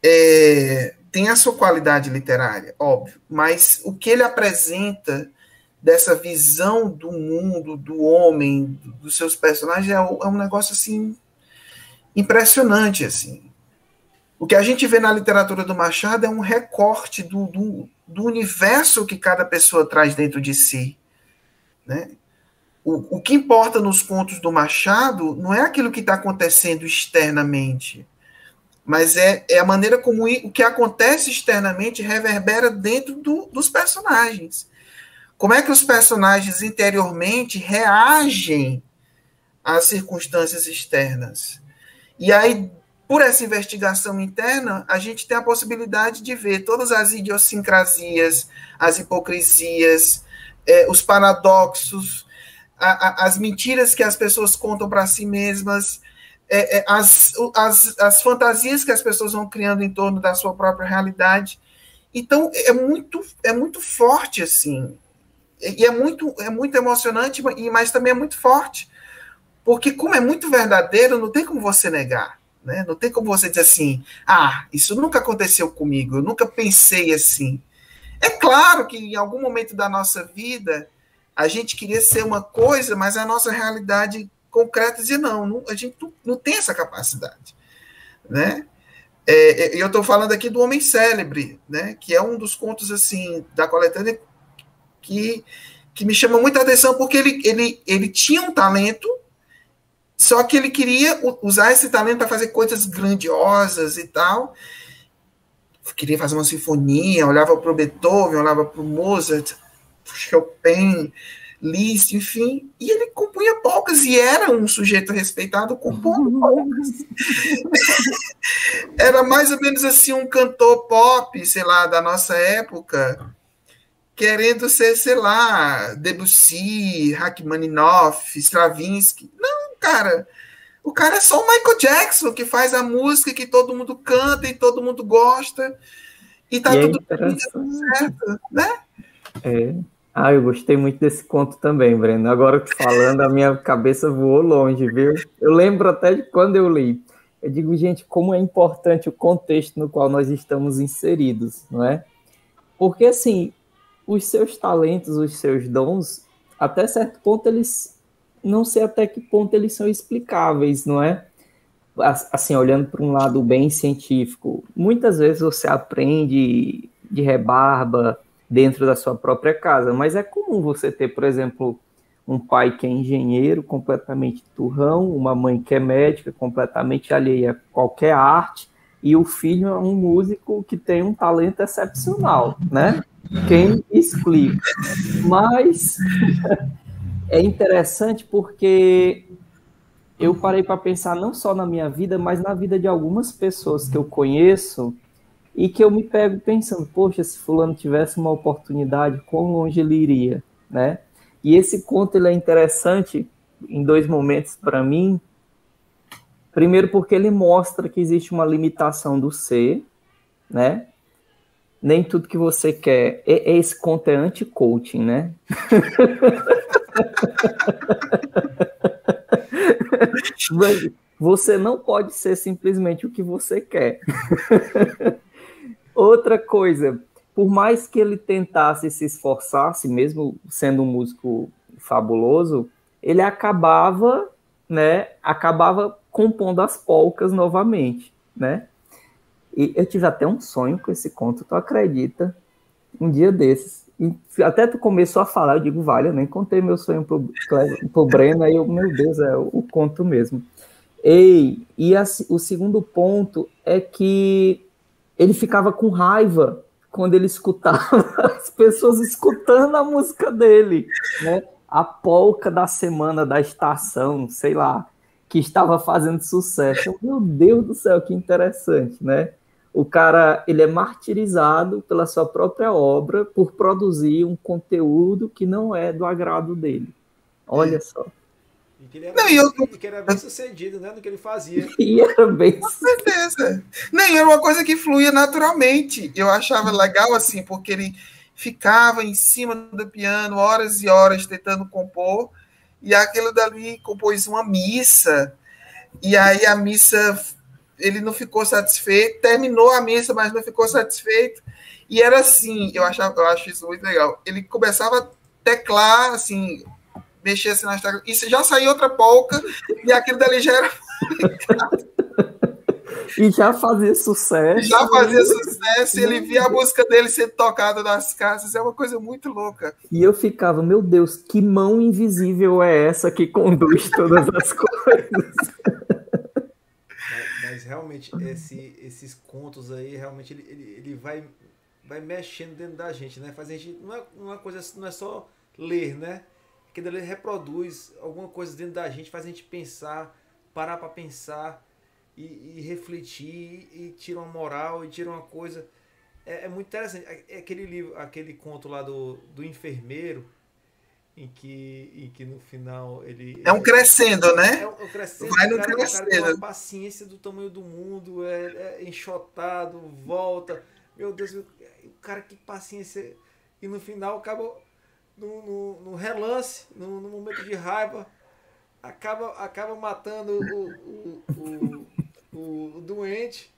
É, tem a sua qualidade literária, óbvio, mas o que ele apresenta dessa visão do mundo, do homem, dos seus personagens, é, é um negócio assim impressionante, assim. O que a gente vê na literatura do Machado é um recorte do, do, do universo que cada pessoa traz dentro de si. Né? O, o que importa nos contos do Machado não é aquilo que está acontecendo externamente, mas é, é a maneira como o que acontece externamente reverbera dentro do, dos personagens. Como é que os personagens interiormente reagem às circunstâncias externas? E aí, por essa investigação interna, a gente tem a possibilidade de ver todas as idiosincrasias, as hipocrisias, é, os paradoxos, a, a, as mentiras que as pessoas contam para si mesmas, é, é, as, as, as fantasias que as pessoas vão criando em torno da sua própria realidade. Então, é muito, é muito forte, assim. E é muito, é muito emocionante, mas também é muito forte. Porque, como é muito verdadeiro, não tem como você negar. Né? Não tem como você dizer assim: ah, isso nunca aconteceu comigo, eu nunca pensei assim. É claro que em algum momento da nossa vida a gente queria ser uma coisa, mas a nossa realidade concreta dizia: não, não a gente não, não, tem essa capacidade. Né? É, é eu estou falando aqui do Homem Célebre, né? que é um dos contos assim da coletânea que, que me chama muita atenção, porque ele, ele, ele tinha um talento só que ele queria usar esse talento para fazer coisas grandiosas e tal. Queria fazer uma sinfonia, olhava para o Beethoven, olhava para o Mozart, Chopin, Liszt, enfim, e ele compunha polcas e era um sujeito respeitado compondo polcas. era mais ou menos assim um cantor pop, sei lá, da nossa época, querendo ser, sei lá, Debussy, Rachmaninoff, Stravinsky. Não, cara. O cara é só o Michael Jackson que faz a música que todo mundo canta e todo mundo gosta. E tá e tudo, é certo, né? É. Ah, eu gostei muito desse conto também, Breno. Agora que falando, a minha cabeça voou longe, viu? Eu lembro até de quando eu li. Eu digo, gente, como é importante o contexto no qual nós estamos inseridos, não é? Porque, assim, os seus talentos, os seus dons, até certo ponto, eles não sei até que ponto eles são explicáveis, não é? Assim, olhando para um lado bem científico, muitas vezes você aprende de rebarba dentro da sua própria casa, mas é comum você ter, por exemplo, um pai que é engenheiro, completamente turrão, uma mãe que é médica, completamente alheia a qualquer arte, e o filho é um músico que tem um talento excepcional, né? Quem explica? Mas é interessante porque eu parei para pensar não só na minha vida, mas na vida de algumas pessoas que eu conheço e que eu me pego pensando, poxa, se fulano tivesse uma oportunidade, quão longe ele iria, né? E esse conto ele é interessante em dois momentos para mim. Primeiro porque ele mostra que existe uma limitação do ser, né? Nem tudo que você quer. Esse conto é anti-coaching, né? você não pode ser simplesmente o que você quer. Outra coisa, por mais que ele tentasse se esforçasse, mesmo sendo um músico fabuloso, ele acabava, né, acabava compondo as polcas novamente, né? E eu tive até um sonho com esse conto, tu acredita? Um dia desses. E até tu começou a falar, eu digo, vale, eu nem contei meu sonho pro, pro Breno, aí eu, meu Deus, é o, conto mesmo. Ei, e a, o segundo ponto é que ele ficava com raiva quando ele escutava as pessoas escutando a música dele, né? A polca da semana da estação, sei lá, que estava fazendo sucesso. Meu Deus do céu, que interessante, né? O cara, ele é martirizado pela sua própria obra por produzir um conteúdo que não é do agrado dele. Olha só. E que ele era, não, bem, eu... que era bem sucedido, né, no que ele fazia. E era bem Com certeza. Nem era uma coisa que fluía naturalmente. Eu achava legal assim, porque ele ficava em cima do piano horas e horas tentando compor, e aquilo dali compôs uma missa. E aí a missa ele não ficou satisfeito, terminou a missa, mas não ficou satisfeito. E era assim, eu achava, eu acho isso muito legal. Ele começava a teclar assim, mexia assim nas teclas, e já saiu outra polca, e aquilo dali já era. e já fazia sucesso. Já fazia sucesso, e ele via a música dele sendo tocada nas casas, é uma coisa muito louca. E eu ficava, meu Deus, que mão invisível é essa que conduz todas as coisas? Mas, mas realmente, esse, esses contos aí, realmente, ele, ele, ele vai, vai mexendo dentro da gente, né? Faz a gente. Não é uma coisa, não é só ler, né? Que ele reproduz alguma coisa dentro da gente, faz a gente pensar, parar para pensar e, e, refletir e tira uma moral e tira uma coisa. É, é, muito interessante. É aquele livro, aquele conto lá do, do enfermeiro, em que, em que no final ele. É um crescendo, né? É um, é um crescendo. Vai no cara, crescendo. Cara uma paciência do tamanho do mundo, é, é enxotado, volta. Meu Deus, o cara que paciência. E no final acaba no, no, no relance, no, no, momento de raiva, acaba, acaba matando o, o, o, o, doente.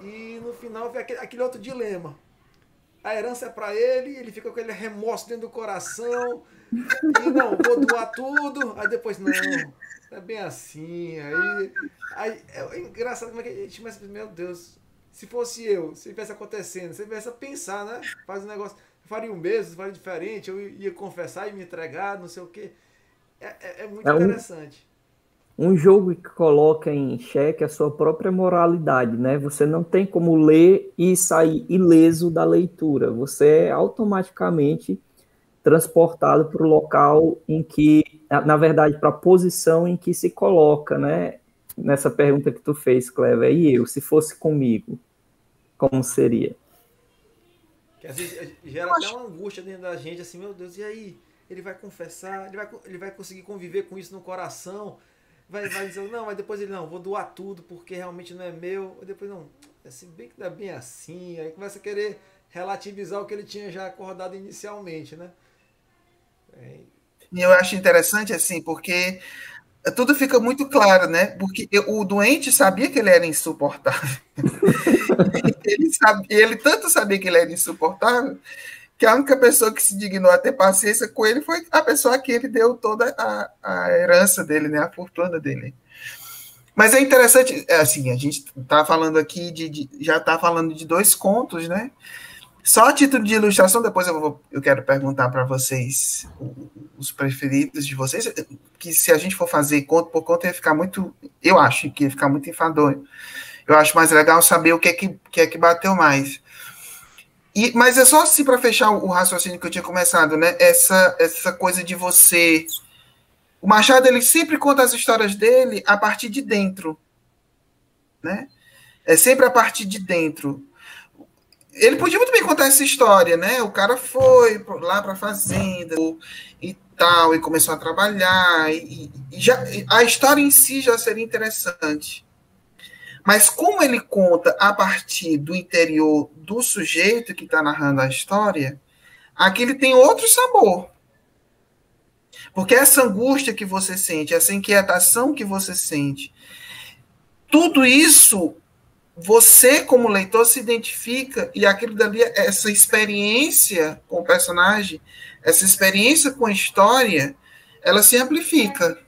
E no final vem aquele, aquele outro dilema. A herança é para ele, ele fica com aquele remorso dentro do coração. E não, vou doar tudo. Aí depois, não, é bem assim. Aí, aí é engraçado como é que a gente começa, meu Deus, se fosse eu, se tivesse acontecendo, você começa a pensar, né? Faz um negócio faria um mesmo, faria diferente, eu ia confessar e me entregar, não sei o quê. É, é, é muito é um, interessante. Um jogo que coloca em xeque a sua própria moralidade, né? Você não tem como ler e sair ileso da leitura. Você é automaticamente transportado para o local em que, na verdade, para a posição em que se coloca, né? Nessa pergunta que tu fez, Clever, e eu, se fosse comigo, como seria? Às vezes gera até uma angústia dentro da gente, assim, meu Deus, e aí? Ele vai confessar, ele vai, ele vai conseguir conviver com isso no coração, vai, vai dizer, não, mas depois ele, não, vou doar tudo porque realmente não é meu, e depois, não, se bem que dá bem assim, aí começa a querer relativizar o que ele tinha já acordado inicialmente, né? É... E eu acho interessante, assim, porque tudo fica muito claro, né? Porque o doente sabia que ele era insuportável. ele, ele tanto sabia que ele era insuportável que a única pessoa que se dignou a ter paciência com ele foi a pessoa a quem ele deu toda a, a herança dele, né? A fortuna dele. Mas é interessante, é assim, a gente está falando aqui de, de já está falando de dois contos, né? Só a título de ilustração, depois eu, vou, eu quero perguntar para vocês os preferidos de vocês, que se a gente for fazer conto por conta, ia ficar muito. Eu acho que ia ficar muito enfadonho. Eu acho mais legal saber o que é que, que, é que bateu mais. E, mas é só assim para fechar o raciocínio que eu tinha começado, né? Essa, essa coisa de você. O Machado ele sempre conta as histórias dele a partir de dentro, né? É sempre a partir de dentro ele podia muito bem contar essa história, né? O cara foi lá para a fazenda e tal, e começou a trabalhar, e, e já, a história em si já seria interessante. Mas como ele conta a partir do interior do sujeito que está narrando a história, aqui ele tem outro sabor. Porque essa angústia que você sente, essa inquietação que você sente, tudo isso você, como leitor, se identifica e aquilo dali, essa experiência com o personagem, essa experiência com a história, ela se amplifica.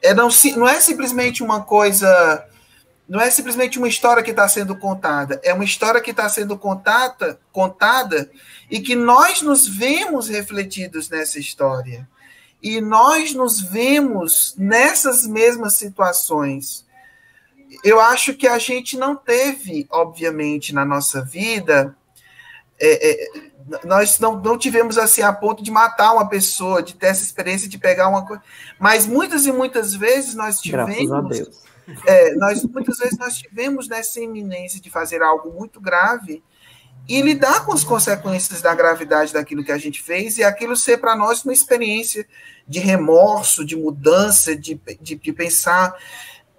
É não, não é simplesmente uma coisa. Não é simplesmente uma história que está sendo contada, é uma história que está sendo contada, contada e que nós nos vemos refletidos nessa história. E nós nos vemos nessas mesmas situações. Eu acho que a gente não teve, obviamente, na nossa vida, é, é, nós não, não tivemos assim a ponto de matar uma pessoa, de ter essa experiência de pegar uma coisa. Mas muitas e muitas vezes nós tivemos. É, nós, muitas vezes nós tivemos nessa iminência de fazer algo muito grave e lidar com as consequências da gravidade daquilo que a gente fez e aquilo ser para nós uma experiência de remorso, de mudança, de, de, de, pensar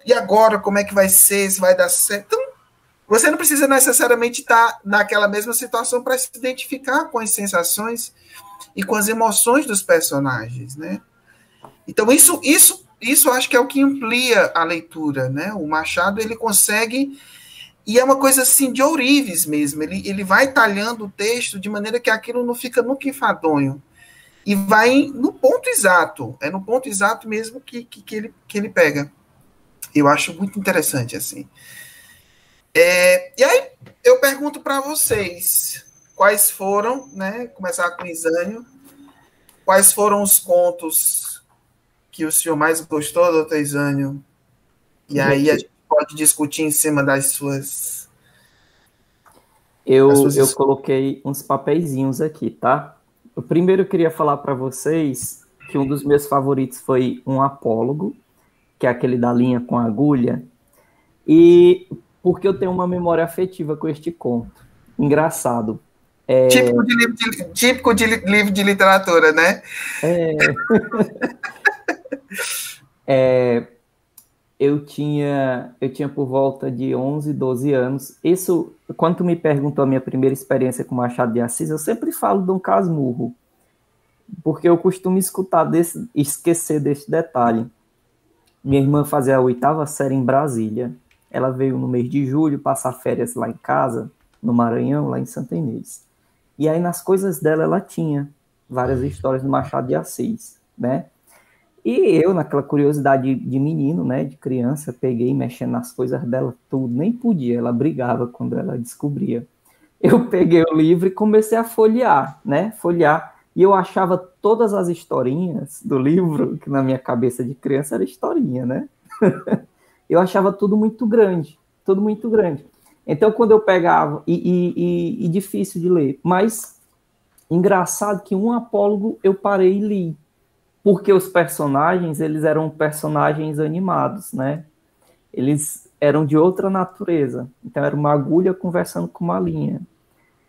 e agora como é que vai ser, se vai dar certo. Então, você não precisa necessariamente estar naquela mesma situação para se identificar com as sensações e com as emoções dos personagens, né? Então isso, isso, isso acho que é o que amplia a leitura, né? O Machado ele consegue e é uma coisa assim de ourives mesmo. Ele, ele vai talhando o texto de maneira que aquilo não fica nunca enfadonho. E vai no ponto exato. É no ponto exato mesmo que, que, que ele, que ele pega. Eu acho muito interessante, assim. É, e aí, eu pergunto para vocês, quais foram, né? Começar com o Isânio. Quais foram os contos que o senhor mais gostou, doutor Isânio? E aí a gente pode discutir em cima das suas. Eu, suas... eu coloquei uns papeizinhos aqui, tá? O primeiro eu queria falar para vocês que um dos meus favoritos foi um apólogo, que é aquele da linha com agulha, e porque eu tenho uma memória afetiva com este conto. Engraçado. É... Típico, de livro de, típico de livro de literatura, né? É... é eu tinha eu tinha por volta de 11, 12 anos. Isso, quando me perguntou a minha primeira experiência com Machado de Assis, eu sempre falo de um casmurro, porque eu costumo escutar desse, esquecer desse detalhe. Minha irmã fazia a oitava série em Brasília. Ela veio no mês de julho passar férias lá em casa, no Maranhão, lá em Santa Inês. E aí nas coisas dela ela tinha várias histórias do Machado de Assis, né? E eu, naquela curiosidade de menino, né, de criança, peguei mexendo nas coisas dela tudo, nem podia, ela brigava quando ela descobria. Eu peguei o livro e comecei a folhear, né, folhear, e eu achava todas as historinhas do livro, que na minha cabeça de criança era historinha, né? eu achava tudo muito grande, tudo muito grande. Então, quando eu pegava, e, e, e, e difícil de ler, mas engraçado que um apólogo eu parei e li, porque os personagens, eles eram personagens animados, né? Eles eram de outra natureza. Então era uma agulha conversando com uma linha.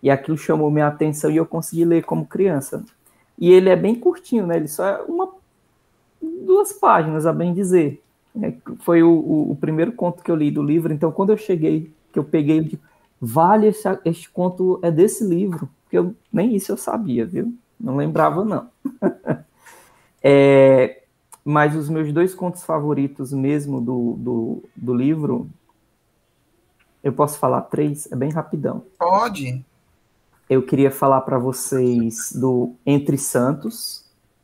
E aquilo chamou minha atenção e eu consegui ler como criança. E ele é bem curtinho, né? Ele só é uma duas páginas, a bem dizer. É, foi o, o, o, primeiro conto que eu li do livro. Então quando eu cheguei, que eu peguei, eu digo, vale esse, este conto é desse livro, porque eu, nem isso eu sabia, viu? Não lembrava não. É, mas os meus dois contos favoritos mesmo do, do, do livro, eu posso falar três? É bem rapidão. Pode. Eu queria falar para vocês do Entre Santos.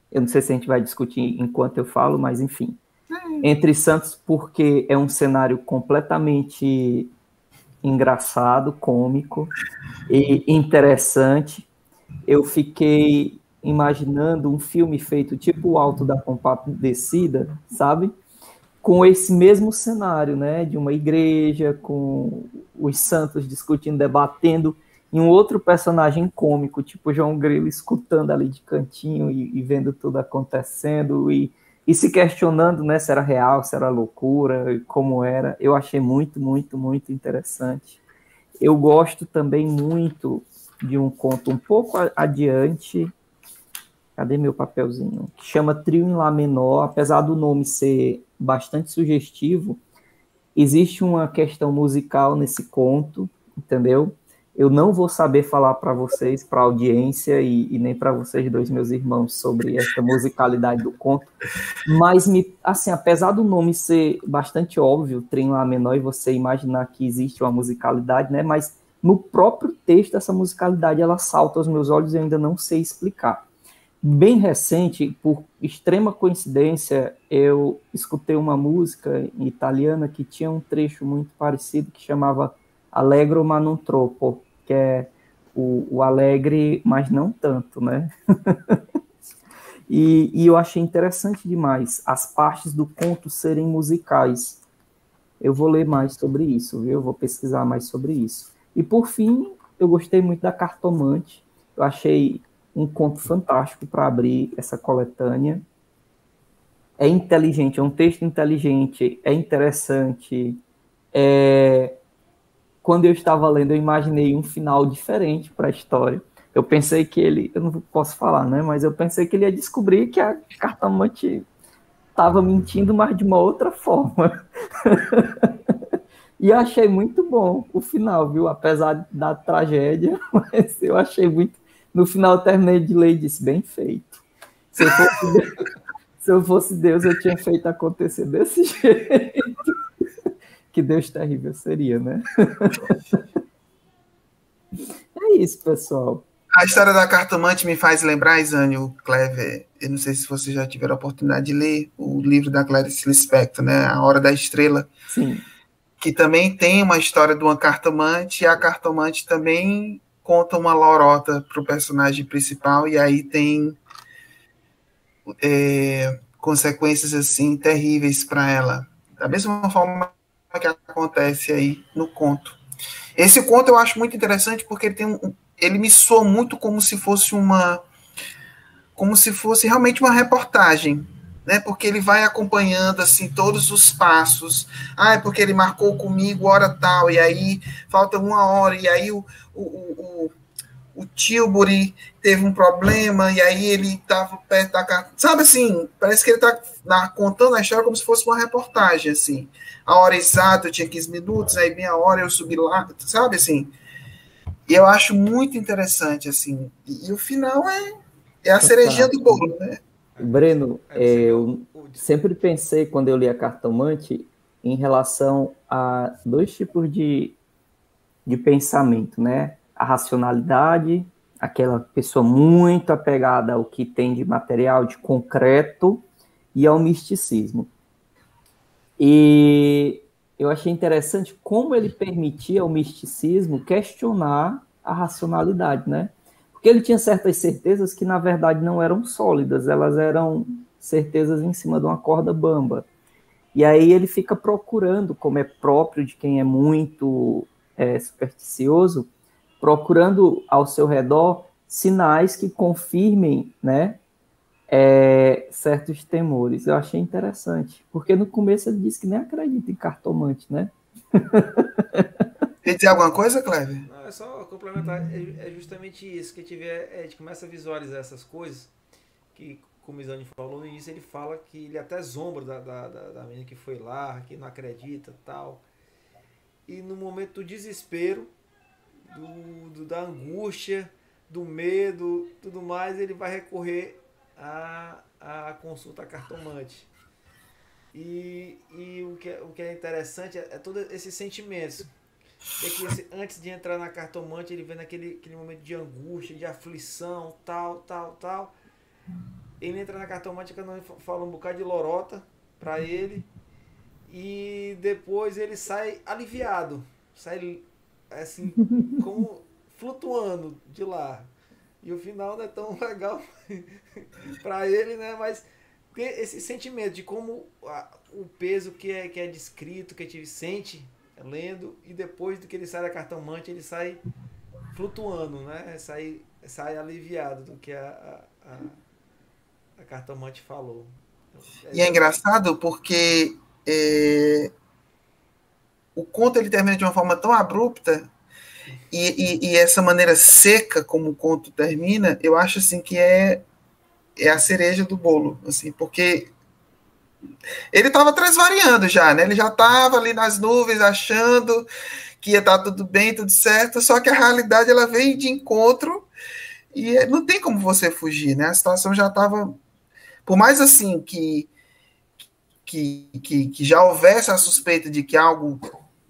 Eu não sei se a gente vai discutir enquanto eu falo, mas enfim. Hum. Entre Santos, porque é um cenário completamente engraçado, cômico e interessante. Eu fiquei imaginando um filme feito tipo o Alto da Compadecida, sabe? Com esse mesmo cenário, né? De uma igreja, com os santos discutindo, debatendo, e um outro personagem cômico, tipo João Grilo, escutando ali de cantinho e, e vendo tudo acontecendo e, e se questionando, né? Se era real, se era loucura, como era. Eu achei muito, muito, muito interessante. Eu gosto também muito de um conto um pouco adiante, Cadê meu papelzinho? Que chama Trio em Lá menor, apesar do nome ser bastante sugestivo, existe uma questão musical nesse conto, entendeu? Eu não vou saber falar para vocês, para a audiência e, e nem para vocês dois, meus irmãos, sobre essa musicalidade do conto, mas me, assim, apesar do nome ser bastante óbvio, trem lá menor, e você imaginar que existe uma musicalidade, né? Mas no próprio texto essa musicalidade ela salta aos meus olhos e eu ainda não sei explicar. Bem recente, por extrema coincidência, eu escutei uma música italiana que tinha um trecho muito parecido que chamava Allegro ma non troppo, que é o, o alegre, mas não tanto, né? e, e eu achei interessante demais as partes do conto serem musicais. Eu vou ler mais sobre isso, viu? Eu vou pesquisar mais sobre isso. E por fim, eu gostei muito da Cartomante. Eu achei um conto fantástico para abrir essa coletânea. É inteligente, é um texto inteligente, é interessante, é, quando eu estava lendo, eu imaginei um final diferente para a história. Eu pensei que ele, eu não posso falar, né? Mas eu pensei que ele ia descobrir que a cartomante estava mentindo, mas de uma outra forma. e achei muito bom o final, viu? Apesar da tragédia, mas eu achei muito. No final, eu terminei de ler e disse: bem feito. Se eu fosse Deus, se eu, fosse Deus, eu tinha feito acontecer desse jeito que Deus terrível seria, né? é isso, pessoal. A história da cartomante me faz lembrar, Isânio, Clever, eu não sei se vocês já tiveram a oportunidade de ler o livro da Clarice Lispector, né? A Hora da Estrela. Sim. Que também tem uma história de uma cartomante, e a cartomante também conta uma lorota para o personagem principal, e aí tem é, consequências assim terríveis para ela. Da mesma forma que acontece aí no conto. Esse conto eu acho muito interessante porque ele tem um, ele me soa muito como se fosse uma como se fosse realmente uma reportagem, né? Porque ele vai acompanhando assim todos os passos. Ah, é porque ele marcou comigo hora tal e aí falta uma hora e aí o, o, o, o Tilbury teve um problema e aí ele estava perto da. Sabe assim, parece que ele está contando a história como se fosse uma reportagem, assim. A hora exata eu tinha 15 minutos, aí meia hora eu subi lá, sabe assim. E eu acho muito interessante, assim. E, e o final é, é a cerejinha do bolo, né? Breno, é, eu sempre pensei, quando eu li a Cartomante, em relação a dois tipos de, de pensamento, né? A racionalidade aquela pessoa muito apegada ao que tem de material, de concreto, e ao misticismo. E eu achei interessante como ele permitia ao misticismo questionar a racionalidade, né? Porque ele tinha certas certezas que, na verdade, não eram sólidas, elas eram certezas em cima de uma corda bamba. E aí ele fica procurando, como é próprio de quem é muito é, supersticioso, procurando ao seu redor sinais que confirmem, né, é, certos temores. Eu achei interessante, porque no começo ele disse que nem acredita em cartomante, né? Quer dizer alguma coisa, Cleber? Não, é só complementar, é, é justamente isso, que a gente, vê, a gente começa a visualizar essas coisas, que como o Isani falou no início, ele fala que ele até zombra da, da, da, da menina que foi lá, que não acredita tal. E no momento do desespero, do, do, da angústia, do medo, tudo mais, ele vai recorrer à, à consulta cartomante. E, e o, que é, o que é interessante é, é todos esses sentimentos. É que esse, antes de entrar na cartomante, ele vê naquele aquele momento de angústia, de aflição, tal, tal, tal. Ele entra na cartomante, quando fala um bocado de lorota para ele. E depois ele sai aliviado. Sai assim, como flutuando de lá. E o final não é tão legal para ele, né? Mas esse sentimento de como o peso que é, que é descrito, que a gente sente lendo, e depois do que ele sai da cartomante, ele sai flutuando, né? Sai, sai aliviado do que a, a, a cartomante falou. E é engraçado porque é, o conto ele termina de uma forma tão abrupta e, e, e, essa maneira seca como o conto termina, eu acho assim que é, é a cereja do bolo, assim, porque ele estava transvariando já, né? Ele já estava ali nas nuvens achando que ia estar tudo bem, tudo certo, só que a realidade ela vem de encontro e não tem como você fugir, né? A situação já estava. Por mais assim que, que, que, que já houvesse a suspeita de que algo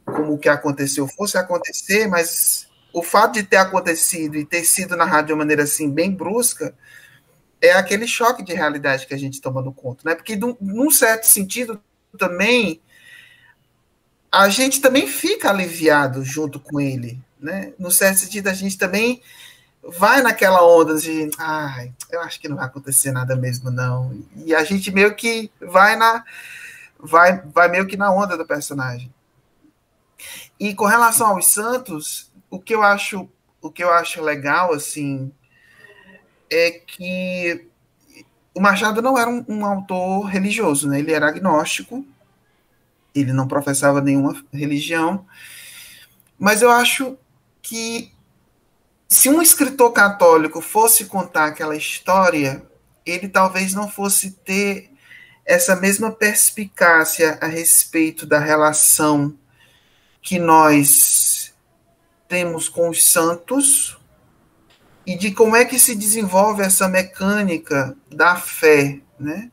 como o que aconteceu fosse acontecer, mas o fato de ter acontecido e ter sido narrado de uma maneira assim bem brusca é aquele choque de realidade que a gente toma no conto, né? Porque num certo sentido também a gente também fica aliviado junto com ele, né? No certo sentido a gente também vai naquela onda de, ai, eu acho que não vai acontecer nada mesmo não. E a gente meio que vai na vai vai meio que na onda do personagem. E com relação aos Santos, o que eu acho, o que eu acho legal assim é que o Machado não era um, um autor religioso, né? Ele era agnóstico, ele não professava nenhuma religião, mas eu acho que se um escritor católico fosse contar aquela história, ele talvez não fosse ter essa mesma perspicácia a respeito da relação que nós temos com os santos e de como é que se desenvolve essa mecânica da fé, né?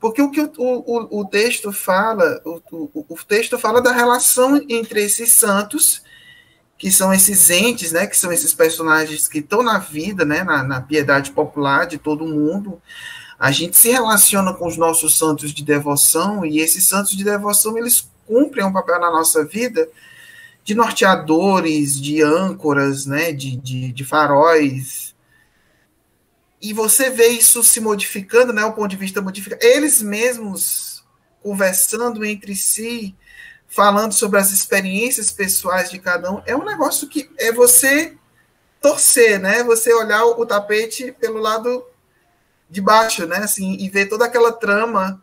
Porque o que o, o, o texto fala, o, o, texto fala da relação entre esses santos, que são esses entes, né? Que são esses personagens que estão na vida, né? Na, na piedade popular de todo mundo. A gente se relaciona com os nossos santos de devoção e esses santos de devoção eles cumprem um papel na nossa vida de norteadores, de âncoras, né, de, de, de faróis. E você vê isso se modificando, né, o ponto de vista modificado. Eles mesmos conversando entre si, falando sobre as experiências pessoais de cada um, é um negócio que é você torcer, né? Você olhar o tapete pelo lado de baixo, né? Assim, e ver toda aquela trama,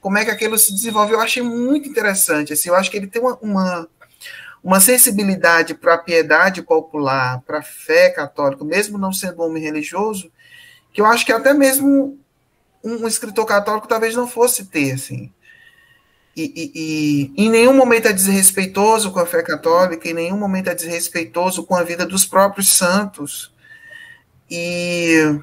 como é que aquilo se desenvolve. Eu achei muito interessante. Assim, eu acho que ele tem uma, uma uma sensibilidade para a piedade popular, para a fé católica, mesmo não sendo um homem religioso, que eu acho que até mesmo um, um escritor católico talvez não fosse ter, assim. E, e, e, em nenhum momento é desrespeitoso com a fé católica, em nenhum momento é desrespeitoso com a vida dos próprios santos. E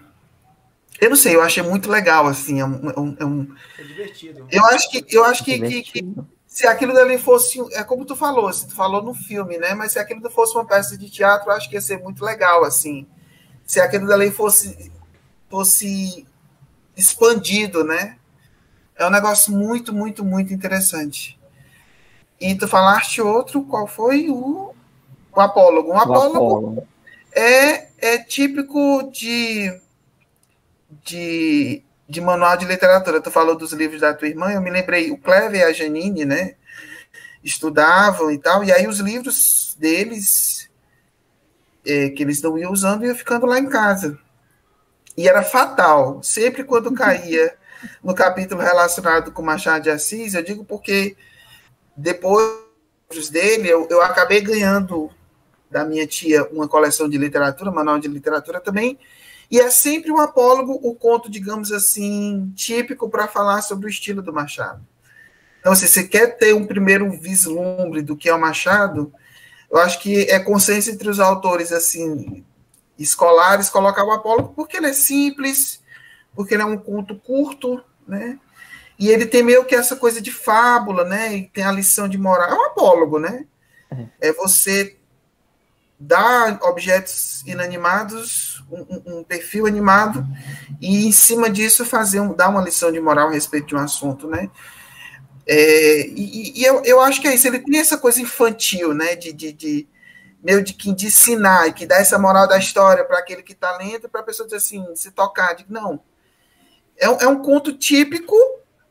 eu não sei, eu achei muito legal, assim. É, um, é, um, é, é divertido. Eu acho que, eu acho que, que, que se aquilo dali fosse, é como tu falou, se tu falou no filme, né? Mas se aquilo fosse uma peça de teatro, acho que ia ser muito legal, assim. Se aquilo dali fosse, fosse expandido, né? É um negócio muito, muito, muito interessante. E tu falaste outro, qual foi? O, o apólogo. Um apólogo, apólogo. É, é típico de, de de manual de literatura. Tu falou dos livros da tua irmã, eu me lembrei, o Clever e a Janine, né? Estudavam e tal, e aí os livros deles, é, que eles não iam usando, iam ficando lá em casa. E era fatal. Sempre quando caía no capítulo relacionado com Machado de Assis, eu digo porque depois dele, eu, eu acabei ganhando da minha tia uma coleção de literatura, manual de literatura também, e é sempre um apólogo, o conto, digamos assim, típico para falar sobre o estilo do Machado. Então, se você quer ter um primeiro vislumbre do que é o Machado, eu acho que é consenso entre os autores assim escolares colocar o apólogo porque ele é simples, porque ele é um conto curto, né? E ele tem meio que essa coisa de fábula, né? E tem a lição de moral. É um apólogo, né? É, é você dar objetos inanimados um, um, perfil animado e em cima disso fazer um, dar uma lição de moral a respeito de um assunto, né? É, e, e eu, eu acho que é isso, ele tem essa coisa infantil, né? De, de, de meio de, de ensinar que dá essa moral da história para aquele que está lendo, para a pessoa dizer assim, se tocar, de, não. É, é um conto típico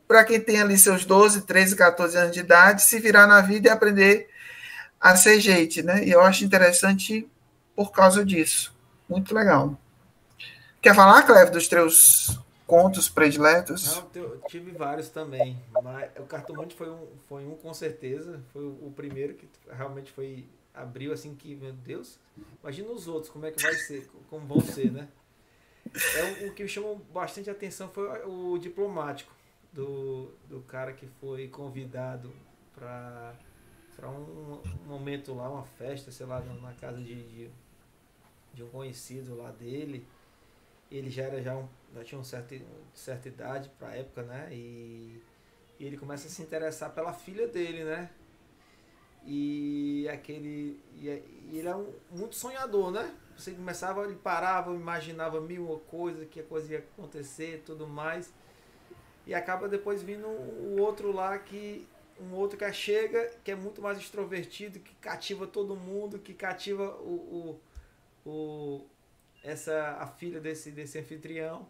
para quem tem ali seus 12, 13, 14 anos de idade, se virar na vida e aprender a ser gente, né? E eu acho interessante por causa disso. Muito legal. Quer falar, Cleve, dos teus contos prediletos? Não, eu tive vários também. Mas o Cartomante foi um, foi um com certeza. Foi o, primeiro que realmente foi. Abriu assim que, meu Deus, imagina os outros, como é que vai ser, como vão ser, né? É, o que me chamou bastante atenção foi o diplomático do, do cara que foi convidado para para um, um, momento lá, uma festa, sei lá, na casa de, de, de um conhecido lá dele. Ele já era já, um, já tinha uma certa, certa idade para a época, né? E, e ele começa a se interessar pela filha dele, né? E aquele. E, e ele é um, muito sonhador, né? Você começava, ele parava, imaginava mil coisas, que a coisa ia acontecer tudo mais. E acaba depois vindo o outro lá que. Um outro que chega, que é muito mais extrovertido, que cativa todo mundo, que cativa o, o, o essa a filha desse, desse anfitrião.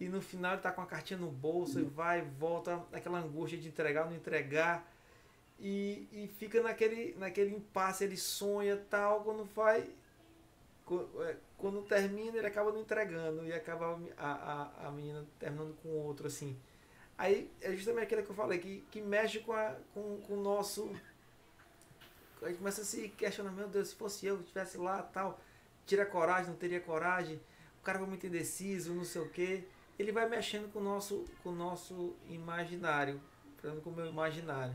E no final ele tá com a cartinha no bolso, e vai, volta, aquela angústia de entregar ou não entregar. E, e fica naquele, naquele impasse, ele sonha tal, quando vai. É, quando termina, ele acaba não entregando e acaba a, a, a menina terminando com outro, assim. Aí é justamente aquilo que eu falei, que, que mexe com, a, com, com o nosso. A gente começa a se questionar, meu Deus, se fosse eu estivesse lá tal, tira coragem, não teria coragem, o cara foi muito indeciso, não sei o quê. Ele vai mexendo com o nosso, com o nosso imaginário, com o meu imaginário.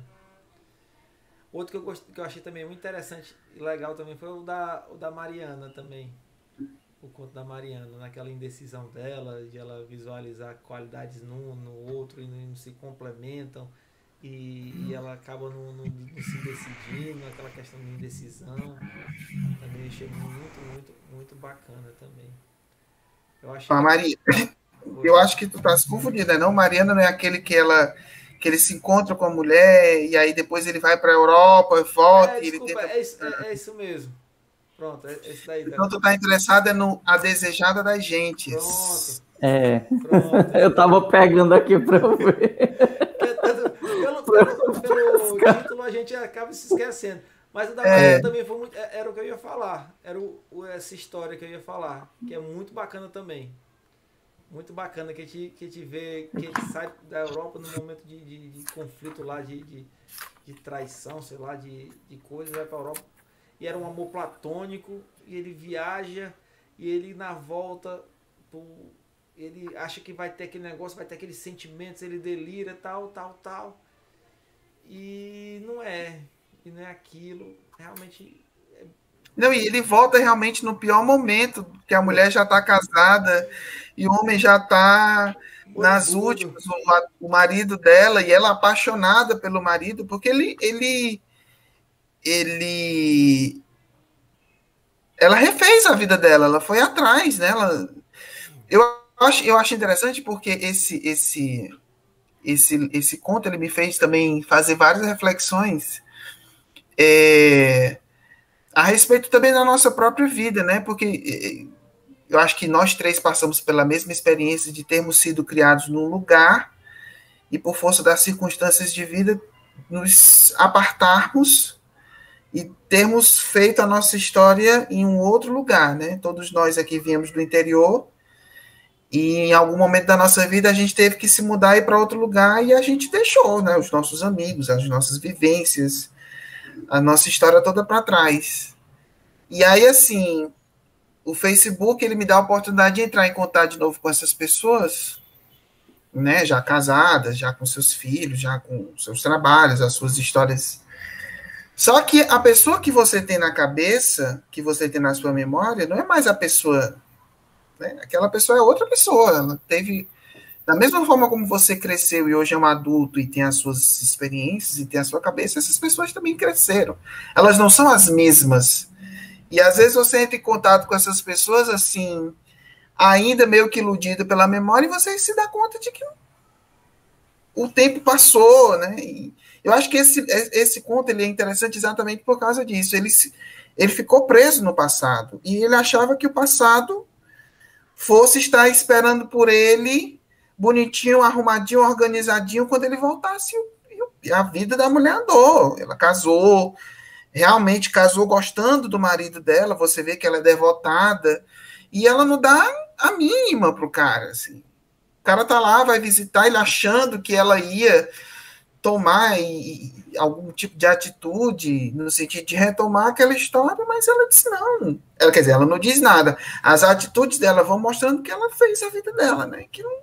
Outro que eu, gost, que eu achei também muito interessante e legal também foi o da, o da Mariana também. O conto da Mariana, naquela indecisão dela, de ela visualizar qualidades num, no outro e não se complementam. E, e ela acaba não, não, não, se decidindo, aquela questão de indecisão. Também achei muito, muito, muito bacana também. Eu achei. Ah, Maria, eu acho que tu tá se confundindo, né? Não, Mariana não é aquele que ela que ele se encontra com a mulher e aí depois ele vai para a Europa e volta. É, e desculpa, tenta... é, isso, é, é, isso, mesmo. Pronto, é, esse daí. Então tu tá interessado é no A Desejada das Gentes. Pronto. É. Pronto. eu tava pegando aqui para eu ver. Pelo, pelo, pelo título a gente acaba se esquecendo. Mas o da é. também foi muito, é, era o que eu ia falar. Era o, essa história que eu ia falar, que é muito bacana também muito bacana que a gente, que a gente vê que ele sai da Europa no momento de, de, de conflito lá, de, de, de, traição, sei lá, de, de coisas, vai para a Europa. E era um amor platônico, e ele viaja, e ele na volta, ele acha que vai ter aquele negócio, vai ter aqueles sentimentos, ele delira, tal, tal, tal. E não é, e não é aquilo. Realmente não, e ele volta realmente no pior momento, que a mulher já está casada e o homem já está nas últimas, o, o, marido dela, e ela apaixonada pelo marido, porque ele, ele, ele, ela refez a vida dela, ela foi atrás, né? Ela, eu acho, eu acho interessante porque esse, esse, esse, esse conto ele me fez também fazer várias reflexões. É, a respeito também da nossa própria vida, né? Porque eu acho que nós três passamos pela mesma experiência de termos sido criados num lugar e, por força das circunstâncias de vida, nos apartarmos e termos feito a nossa história em um outro lugar, né? Todos nós aqui viemos do interior e em algum momento da nossa vida a gente teve que se mudar e para outro lugar e a gente deixou, né? Os nossos amigos, as nossas vivências, a nossa história toda para trás. E aí, assim, o Facebook ele me dá a oportunidade de entrar em contato de novo com essas pessoas, né, já casadas, já com seus filhos, já com seus trabalhos, as suas histórias. Só que a pessoa que você tem na cabeça, que você tem na sua memória, não é mais a pessoa. Né? Aquela pessoa é outra pessoa. Ela teve da mesma forma como você cresceu e hoje é um adulto e tem as suas experiências e tem a sua cabeça, essas pessoas também cresceram. Elas não são as mesmas. E às vezes você entra em contato com essas pessoas assim, ainda meio que iludido pela memória, e você se dá conta de que o tempo passou, né? E eu acho que esse, esse conto ele é interessante exatamente por causa disso. Ele, ele ficou preso no passado e ele achava que o passado fosse estar esperando por ele bonitinho, arrumadinho, organizadinho, quando ele voltasse, a vida da mulher andou. Ela casou, realmente casou gostando do marido dela, você vê que ela é devotada, e ela não dá a mínima pro cara, assim. O cara tá lá, vai visitar ele achando que ela ia tomar e, e, algum tipo de atitude no sentido de retomar aquela história, mas ela disse não. Ela quer dizer, ela não diz nada. As atitudes dela vão mostrando que ela fez a vida dela, né? Que não,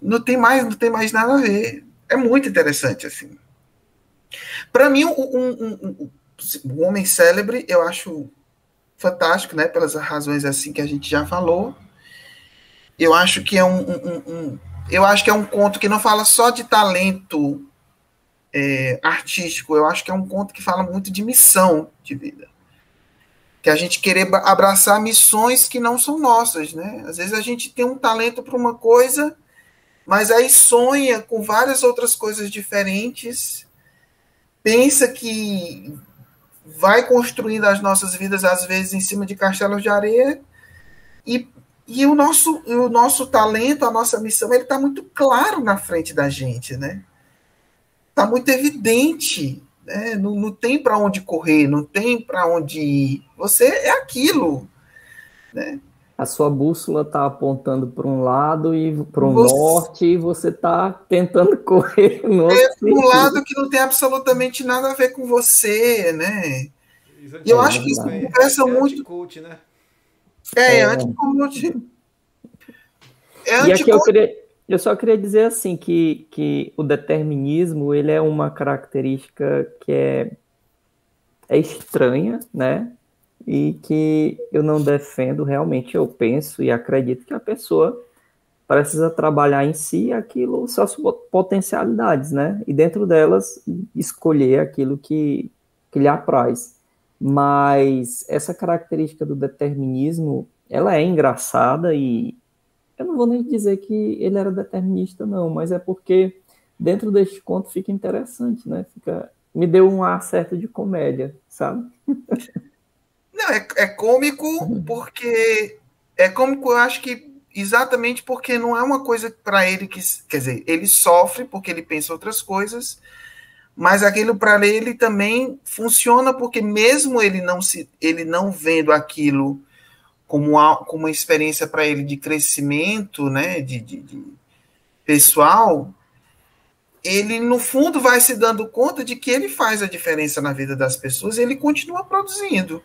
não tem mais, não tem mais nada a ver. É muito interessante, assim. Para mim, um, um, um, um, homem célebre, eu acho fantástico, né? Pelas razões assim que a gente já falou. Eu acho que é um, eu acho que é um conto que não fala só de talento é, artístico. Eu acho que é um conto que fala muito de missão de vida que a gente querer abraçar missões que não são nossas, né? Às vezes a gente tem um talento para uma coisa, mas aí sonha com várias outras coisas diferentes, pensa que vai construindo as nossas vidas às vezes em cima de castelos de areia e, e o nosso o nosso talento, a nossa missão, ele está muito claro na frente da gente, né? Está muito evidente né? não, não tem para onde correr, não tem para onde ir. Você é aquilo. Né? A sua bússola está apontando para um lado e para o você... norte e você está tentando correr no outro. É para um lado que não tem absolutamente nada a ver com você, né? E eu acho que isso é, conversa é muito. Anti-coach, né? É, é. anti-coach. É anti-coach. E aqui eu queria, eu só queria dizer assim que, que o determinismo ele é uma característica que é, é estranha, né? E que eu não defendo realmente. Eu penso e acredito que a pessoa precisa trabalhar em si aquilo, suas potencialidades, né? E dentro delas escolher aquilo que, que lhe apraz. Mas essa característica do determinismo, ela é engraçada e, eu não vou nem dizer que ele era determinista, não, mas é porque dentro deste conto fica interessante, né? Fica, me deu um ar certo de comédia, sabe? Não, é, é cômico porque é cômico, eu acho que exatamente porque não é uma coisa para ele que, quer dizer, ele sofre porque ele pensa outras coisas, mas aquilo para ele também funciona porque mesmo ele não se, ele não vendo aquilo como uma, como uma experiência para ele de crescimento, né, de, de, de, pessoal, ele no fundo vai se dando conta de que ele faz a diferença na vida das pessoas e ele continua produzindo.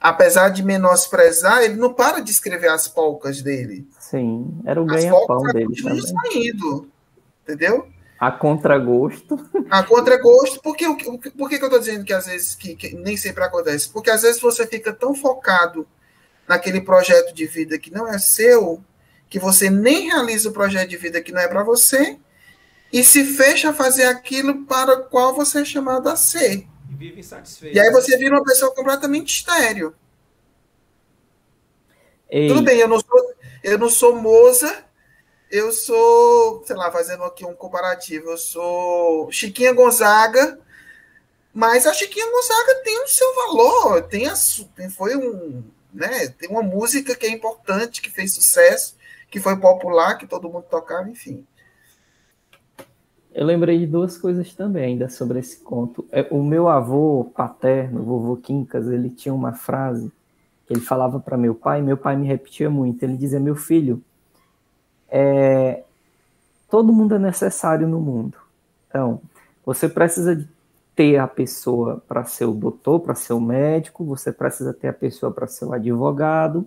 Apesar de menosprezar, ele não para de escrever as polcas dele. Sim, era o ganha-pão dele também. Saindo, entendeu? A contragosto. A contragosto, porque por que eu estou dizendo que às vezes que, que nem sempre acontece? Porque às vezes você fica tão focado naquele projeto de vida que não é seu, que você nem realiza o projeto de vida que não é para você, e se fecha a fazer aquilo para o qual você é chamado a ser. E vive insatisfeito. E aí você vira uma pessoa completamente estéreo. Ei. Tudo bem, eu não sou, eu não sou moça, eu sou, sei lá, fazendo aqui um comparativo, eu sou Chiquinha Gonzaga, mas a Chiquinha Gonzaga tem o seu valor, tem a, foi um, né? Tem uma música que é importante, que fez sucesso, que foi popular, que todo mundo tocava, enfim. Eu lembrei de duas coisas também ainda sobre esse conto. É, o meu avô paterno, vovô Quincas, ele tinha uma frase que ele falava para meu pai, meu pai me repetia muito. Ele dizia: Meu filho, é, todo mundo é necessário no mundo. Então, você precisa de ter a pessoa para ser o doutor, para ser o médico, você precisa ter a pessoa para ser o advogado,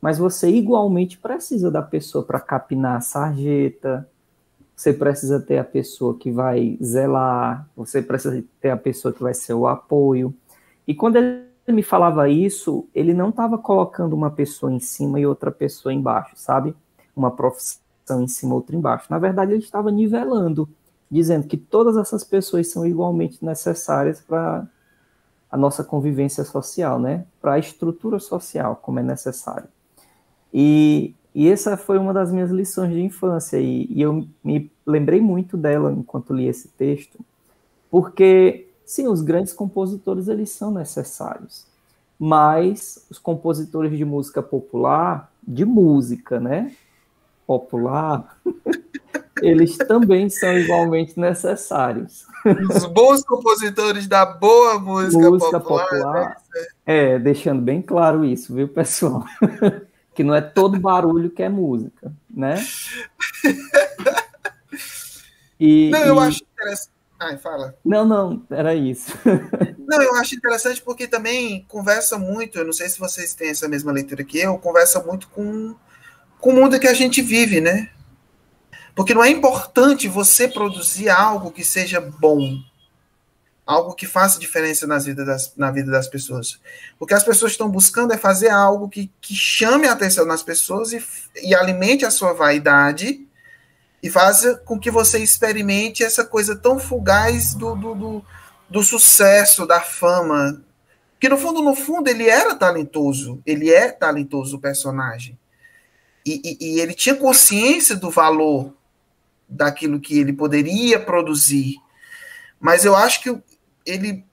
mas você igualmente precisa da pessoa para capinar a sarjeta, você precisa ter a pessoa que vai zelar, você precisa ter a pessoa que vai ser o apoio. E quando ele me falava isso, ele não estava colocando uma pessoa em cima e outra pessoa embaixo, sabe? Uma profissão em cima, outra embaixo. Na verdade, ele estava nivelando dizendo que todas essas pessoas são igualmente necessárias para a nossa convivência social, né? Para a estrutura social, como é necessário. E, e essa foi uma das minhas lições de infância, e, e eu me lembrei muito dela enquanto li esse texto, porque, sim, os grandes compositores, eles são necessários, mas os compositores de música popular, de música, né? Popular, eles também são igualmente necessários. Os bons compositores da boa música, música popular. popular né? é, deixando bem claro isso, viu, pessoal? que não é todo barulho que é música, né? E, não, eu e... acho interessante. Ai, fala. Não, não, era isso. não, eu acho interessante porque também conversa muito, eu não sei se vocês têm essa mesma leitura que eu, conversa muito com, com o mundo que a gente vive, né? Porque não é importante você produzir algo que seja bom. algo que faça diferença nas vidas das, na vida das pessoas. O que as pessoas estão buscando é fazer algo que, que chame a atenção nas pessoas e, e alimente a sua vaidade e faça com que você experimente essa coisa tão fugaz do, do, do, do sucesso, da fama. Que no fundo, no fundo, ele era talentoso, ele é talentoso o personagem. E, e, e ele tinha consciência do valor daquilo que ele poderia produzir. Mas eu acho que ele,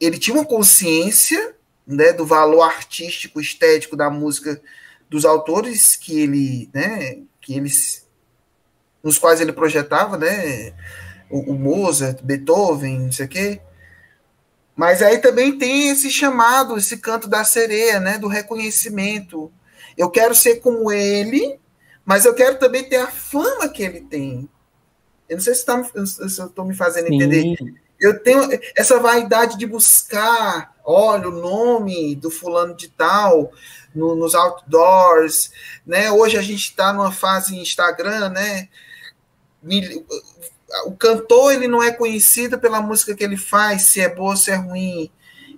ele tinha uma consciência né, do valor artístico, estético da música dos autores que ele, né, que eles, nos quais ele projetava, né, o, o Mozart, Beethoven, não sei o quê. Mas aí também tem esse chamado, esse canto da sereia, né, do reconhecimento. Eu quero ser como ele, mas eu quero também ter a fama que ele tem. Eu não sei se, tá, se eu estou me fazendo Sim. entender. Eu tenho essa vaidade de buscar, olha, o nome do fulano de tal no, nos outdoors, né? Hoje a gente está numa fase Instagram, né? O cantor ele não é conhecido pela música que ele faz, se é boa ou se é ruim.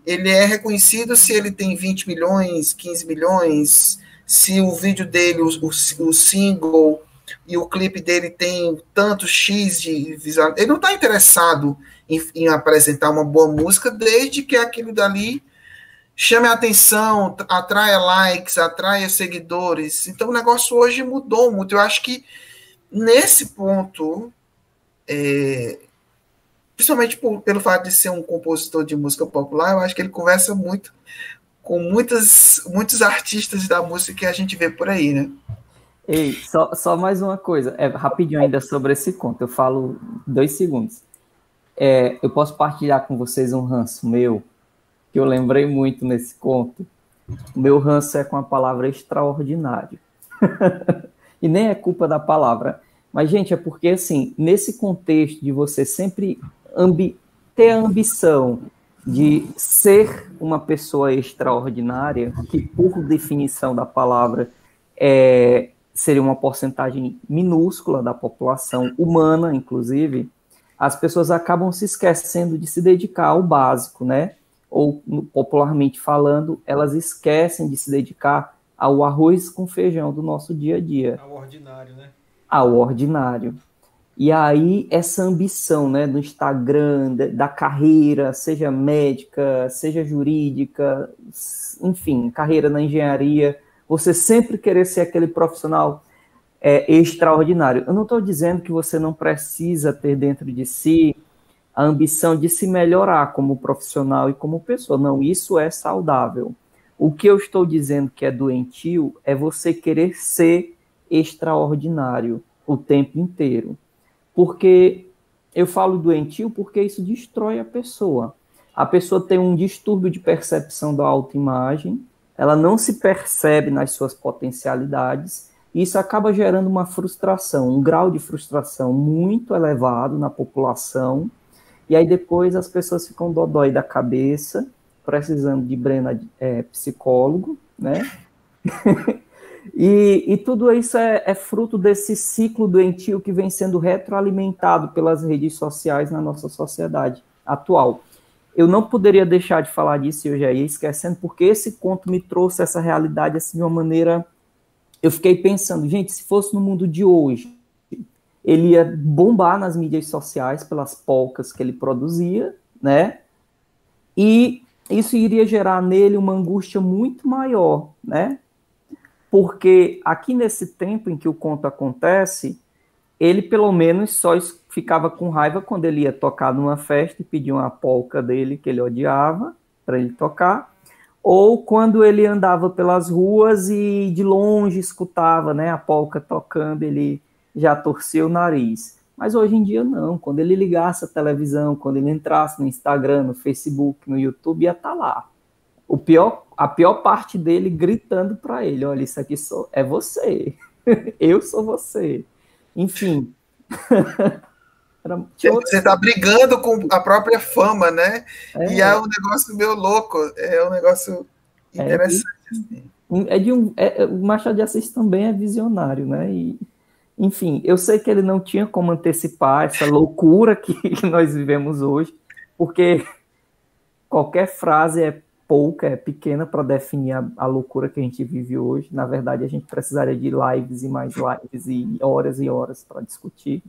Ele é reconhecido se ele tem 20 milhões, 15 milhões, se o vídeo dele, o, o, o single e o clipe dele tem tanto X de visual. Ele não está interessado em, em, apresentar uma boa música, desde que aquilo dali chame a atenção, atraia likes, atraia seguidores. Então o negócio hoje mudou muito. Eu acho que nesse ponto, é, principalmente por, pelo fato de ser um compositor de música popular, eu acho que ele conversa muito com muitas, muitos artistas da música que a gente vê por aí, né? Ei, só, só mais uma coisa, é rapidinho ainda sobre esse conto, eu falo dois segundos. É, eu posso partilhar com vocês um ranço meu, que eu lembrei muito nesse conto. O meu ranço é com a palavra extraordinário. e nem é culpa da palavra. Mas, gente, é porque, assim, nesse contexto de você sempre ambi ter a ambição de ser uma pessoa extraordinária, que, por definição da palavra, é, seria uma porcentagem minúscula da população humana, inclusive, as pessoas acabam se esquecendo de se dedicar ao básico, né? Ou, popularmente falando, elas esquecem de se dedicar ao arroz com feijão do nosso dia a dia. Ao ordinário, né? Ao ordinário. E aí, essa ambição né, do Instagram, da carreira, seja médica, seja jurídica, enfim, carreira na engenharia, você sempre querer ser aquele profissional é, extraordinário. Eu não estou dizendo que você não precisa ter dentro de si a ambição de se melhorar como profissional e como pessoa. Não, isso é saudável. O que eu estou dizendo que é doentio é você querer ser extraordinário o tempo inteiro. Porque eu falo doentio porque isso destrói a pessoa. A pessoa tem um distúrbio de percepção da autoimagem, ela não se percebe nas suas potencialidades, e isso acaba gerando uma frustração, um grau de frustração muito elevado na população, e aí depois as pessoas ficam dodói da cabeça, precisando de Brena é, psicólogo, né? e, e, tudo isso é, é, fruto desse ciclo doentio que vem sendo retroalimentado pelas redes sociais na nossa sociedade atual eu não poderia deixar de falar disso e eu já ia esquecendo, porque esse conto me trouxe essa realidade assim de uma maneira. Eu fiquei pensando, gente, se fosse no mundo de hoje, ele ia bombar nas mídias sociais pelas polcas que ele produzia, né? E isso iria gerar nele uma angústia muito maior, né? Porque aqui nesse tempo em que o conto acontece, ele pelo menos só ficava com raiva quando ele ia tocar numa festa e pedia uma polca dele que ele odiava para ele tocar, ou quando ele andava pelas ruas e de longe escutava, né, a polca tocando, ele já torcia o nariz. Mas hoje em dia não, quando ele ligasse a televisão, quando ele entrasse no Instagram, no Facebook, no YouTube, ia estar tá lá. O pior, a pior parte dele gritando para ele, olha, isso aqui sou, é você. Eu sou você. Enfim. Você está brigando com a própria fama, né? É. E é um negócio meio louco, é um negócio é interessante. É de, assim. é de um, é, o Machado de Assis também é visionário, né? E, enfim, eu sei que ele não tinha como antecipar essa loucura que, que nós vivemos hoje, porque qualquer frase é pouca, é pequena para definir a, a, loucura que a gente vive hoje. Na verdade, a gente precisaria de lives e mais lives e horas e horas para discutir,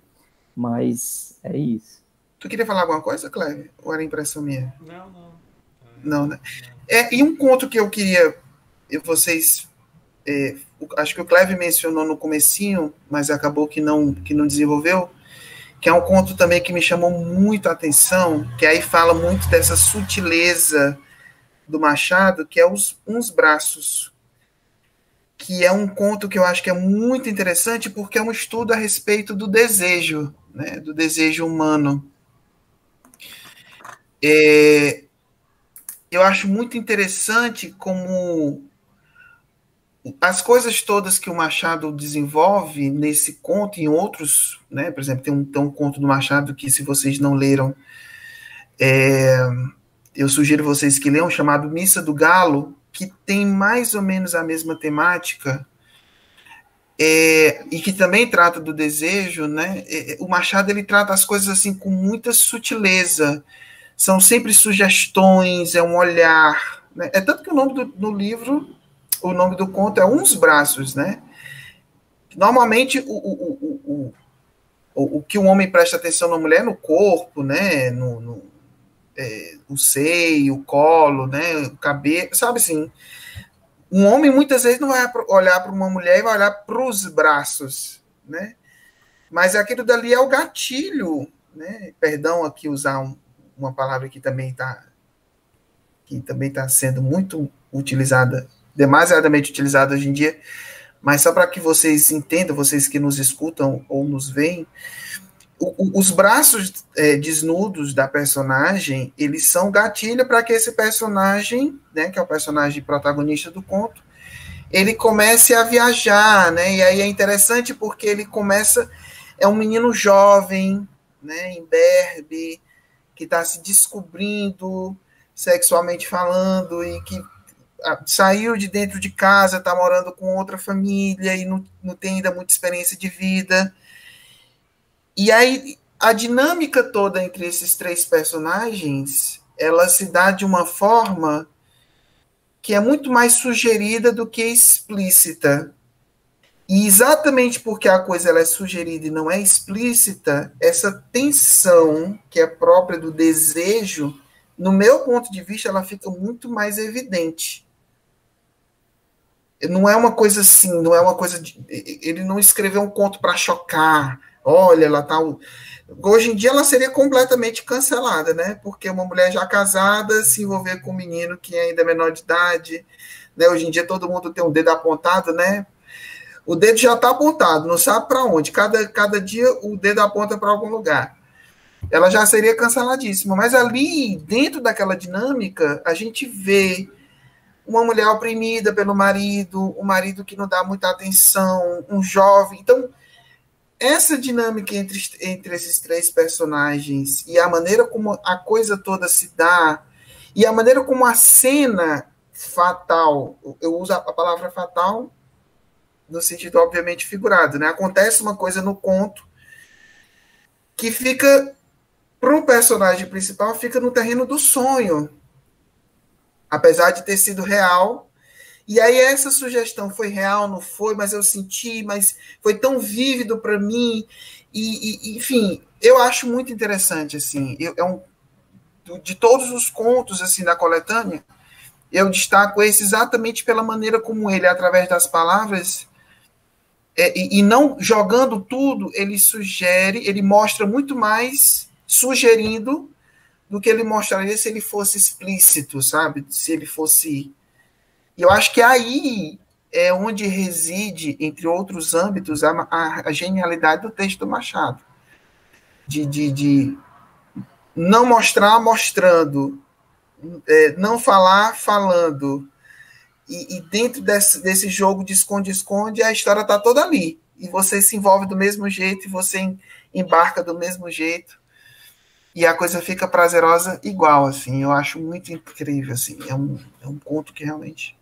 mas é isso. Tu queria falar alguma coisa, Cleve? Ou era impressão minha? Não, não. Não, né? É, e um ponto que eu queria vocês é, acho que o Cleve mencionou no comecinho, mas acabou que não que não desenvolveu, que é um conto também que me chamou muito a atenção, que aí fala muito dessa sutileza do Machado, que é os uns braços, que é um conto que eu acho que é muito interessante porque é um estudo a respeito do desejo, né, do desejo humano. É, eu acho muito interessante como as coisas todas que o Machado desenvolve nesse conto e em outros, né? Por exemplo, tem um, tem um conto do Machado que, se vocês não leram, é, eu sugiro vocês que leiam, chamado Missa do Galo, que tem mais ou menos a mesma temática é, e que também trata do desejo, né? É, o Machado ele trata as coisas assim com muita sutileza, são sempre sugestões, é um olhar, né? É tanto que o nome do livro, o nome do conto é Uns Braços, né? Normalmente o, o, o, o, o que o homem presta atenção na mulher é no corpo, né? No, no é, o seio, o colo, né, o cabelo, sabe assim. Um homem muitas vezes não vai olhar para uma mulher e vai olhar para os braços, né? Mas aquilo dali é o gatilho, né? Perdão aqui usar um, uma palavra que também está que também está sendo muito utilizada, demasiadamente utilizada hoje em dia, mas só para que vocês entendam, vocês que nos escutam ou nos veem, os braços é, desnudos da personagem, eles são gatilho para que esse personagem, né, que é o personagem protagonista do conto, ele comece a viajar, né? E aí é interessante porque ele começa é um menino jovem, né, imberbe, que está se descobrindo sexualmente falando e que saiu de dentro de casa, está morando com outra família e não, não tem ainda muita experiência de vida e aí a dinâmica toda entre esses três personagens, ela se dá de uma forma que é muito mais sugerida do que explícita. E exatamente porque a coisa ela é sugerida e não é explícita, essa tensão que é própria do desejo, no meu ponto de vista, ela fica muito mais evidente. Não é uma coisa assim, não é uma coisa de, ele não escreveu um conto para chocar, olha, ela tá. Hoje em dia ela seria completamente cancelada, né? Porque uma mulher já casada se envolver com um menino que ainda é menor de idade, né? Hoje em dia todo mundo tem um dedo apontado, né? O dedo já está apontado, não sabe para onde. Cada, cada dia o dedo aponta para algum lugar. Ela já seria canceladíssima. Mas ali, dentro daquela dinâmica, a gente vê uma mulher oprimida pelo marido, um marido que não dá muita atenção, um jovem. Então, essa dinâmica entre, entre esses três personagens e a maneira como a coisa toda se dá e a maneira como a cena fatal, eu uso a palavra fatal no sentido obviamente figurado, né? Acontece uma coisa no conto que fica para o personagem principal fica no terreno do sonho, apesar de ter sido real, e aí essa sugestão foi real, não foi, mas eu senti, mas foi tão vívido para mim. E, e, enfim, eu acho muito interessante assim. Eu, é um, de todos os contos assim da coletânea, eu destaco esse exatamente pela maneira como ele, através das palavras, é, e, e não jogando tudo, ele sugere, ele mostra muito mais sugerindo do que ele mostraria se ele fosse explícito, sabe? Se ele fosse e eu acho que aí é onde reside, entre outros âmbitos, a, a, a genialidade do texto do Machado. De, de, de não mostrar mostrando, é, não falar falando. E, e dentro desse, desse jogo de esconde-esconde, a história está toda ali. E você se envolve do mesmo jeito, e você embarca do mesmo jeito e a coisa fica prazerosa igual, assim. Eu acho muito incrível, assim. É um, é um conto que realmente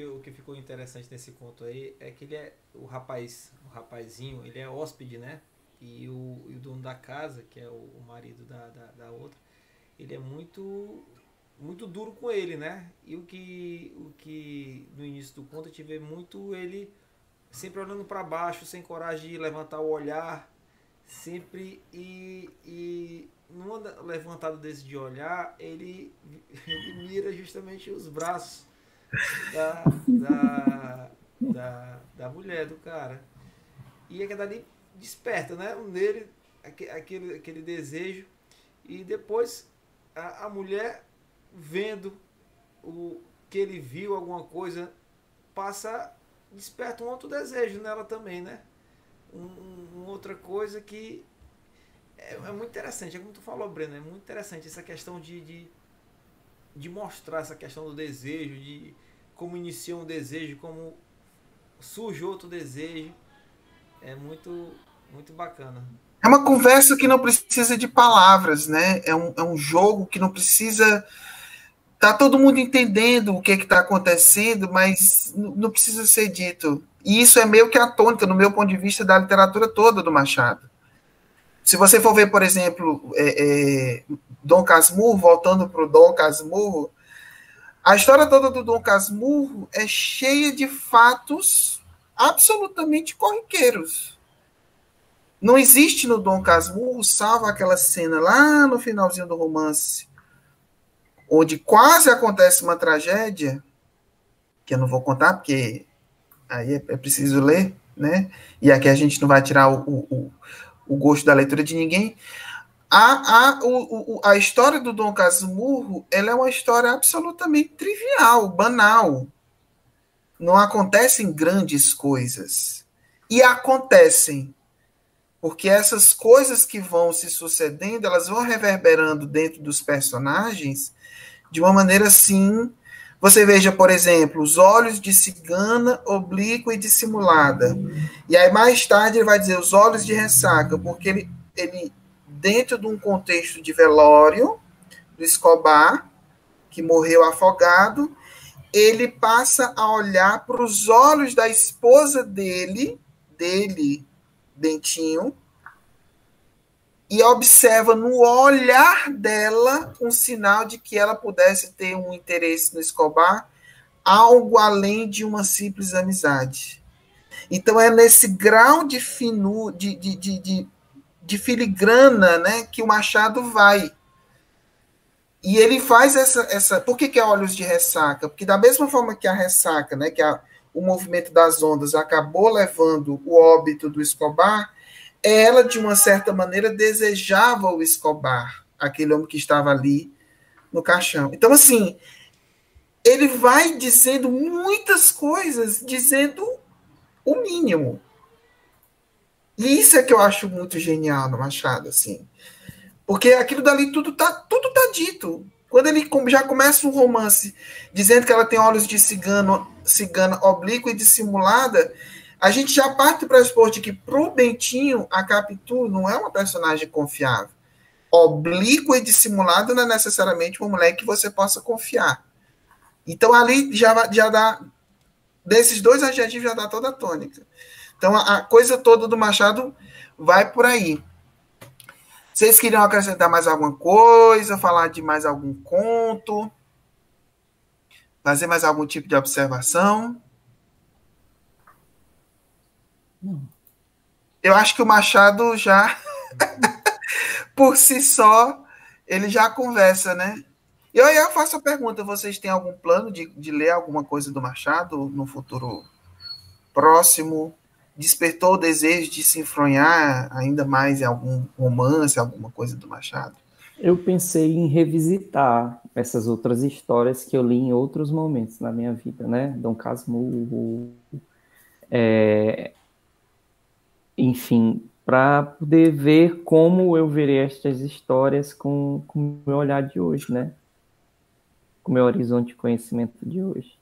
que, o que ficou interessante nesse conto aí é que ele é o rapaz, o rapazinho, ele é hóspede, né? E o, e o dono da casa, que é o, o marido da, da, da, outra, ele é muito muito duro com ele, né? E o que o que no início do conto a gente vê muito ele sempre olhando para baixo, sem coragem de levantar o olhar, sempre e, e numa levantada desse de olhar, ele, ele mira justamente os braços da, da, da, da mulher, do cara. E é dali desperta, né? Nele aquele, aquele desejo. E depois a, a mulher vendo o que ele viu, alguma coisa, passa, desperta um outro desejo nela também, né? Um, um outra coisa que é, é, muito interessante, é como tu falou, Breno, é muito interessante essa questão de, de, de mostrar essa questão do desejo, de como inicia um desejo, como surge outro desejo. É muito, muito bacana. É uma conversa que não precisa de palavras, né? É um, é um jogo que não precisa. Tá todo mundo entendendo o que é está acontecendo, mas não precisa ser dito. E isso é meio que a tônica, no meu ponto de vista, da literatura toda do Machado. Se você for ver, por exemplo, é, é, Dom Casmurro, voltando para o Dom Casmurro, a história toda do Dom Casmurro é cheia de fatos absolutamente corriqueiros. Não existe no Dom Casmurro, salvo aquela cena lá no finalzinho do romance, onde quase acontece uma tragédia, que eu não vou contar, porque aí é, é preciso ler, né? E aqui a gente não vai tirar o, o, o gosto da leitura de ninguém. A, a, o, a história do Dom Casmurro ela é uma história absolutamente trivial, banal. Não acontecem grandes coisas. E acontecem porque essas coisas que vão se sucedendo, elas vão reverberando dentro dos personagens de uma maneira assim. Você veja, por exemplo, os olhos de cigana, oblíqua e dissimulada. E aí, mais tarde, ele vai dizer os olhos de ressaca, porque ele, ele dentro de um contexto de velório do Escobar, que morreu afogado, ele passa a olhar para os olhos da esposa dele, dele, Dentinho, e observa no olhar dela um sinal de que ela pudesse ter um interesse no Escobar, algo além de uma simples amizade. Então é nesse grau de finu, de, de, de, de, de filigrana né, que o Machado vai. E ele faz essa. essa por que, que é Olhos de Ressaca? Porque, da mesma forma que a ressaca, né, que a, o movimento das ondas acabou levando o óbito do Escobar, ela, de uma certa maneira, desejava o Escobar, aquele homem que estava ali no caixão. Então, assim, ele vai dizendo muitas coisas, dizendo o mínimo. E isso é que eu acho muito genial no Machado, assim. Porque aquilo dali tudo tá, tudo tá dito. Quando ele já começa um romance dizendo que ela tem olhos de cigano, cigana oblíqua e dissimulada, a gente já parte para expor de que pro Bentinho a Capitu não é uma personagem confiável. Oblíqua e dissimulada não é necessariamente uma mulher que você possa confiar. Então ali já, já dá desses dois adjetivos já dá toda a tônica. Então a, a coisa toda do Machado vai por aí. Vocês queriam acrescentar mais alguma coisa, falar de mais algum conto, fazer mais algum tipo de observação? Eu acho que o Machado já, por si só, ele já conversa, né? E aí eu faço a pergunta: vocês têm algum plano de, de ler alguma coisa do Machado no futuro próximo? Despertou o desejo de se enfronhar ainda mais em algum romance, alguma coisa do Machado? Eu pensei em revisitar essas outras histórias que eu li em outros momentos na minha vida, né? Dom Casmurro, é, enfim, para poder ver como eu verei estas histórias com, com o meu olhar de hoje, né? Com o meu horizonte de conhecimento de hoje.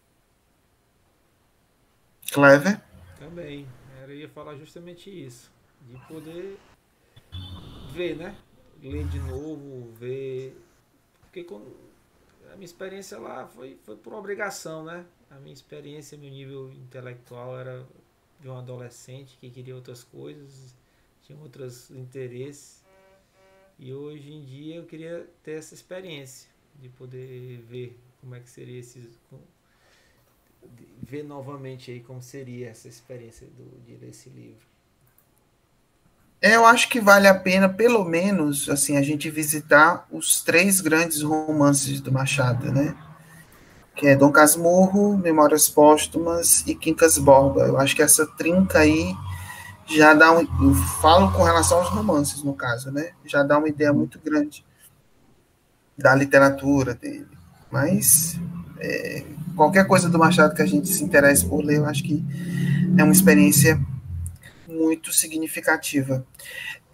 Clever? Também. Eu ia falar justamente isso. De poder ver, né? Ler de novo, ver. Porque a minha experiência lá foi, foi por obrigação, né? A minha experiência, meu nível intelectual era de um adolescente que queria outras coisas, tinha outros interesses. E hoje em dia eu queria ter essa experiência de poder ver como é que seria esses ver novamente aí como seria essa experiência do, de ler esse livro. É, eu acho que vale a pena, pelo menos, assim, a gente visitar os três grandes romances do Machado, né? Que é Dom Casmurro, Memórias Póstumas e Quincas Borba. Eu acho que essa trinca aí já dá um. Eu falo com relação aos romances, no caso, né? Já dá uma ideia muito grande da literatura dele. Mas é, qualquer coisa do Machado que a gente se interesse por ler, eu acho que é uma experiência muito significativa.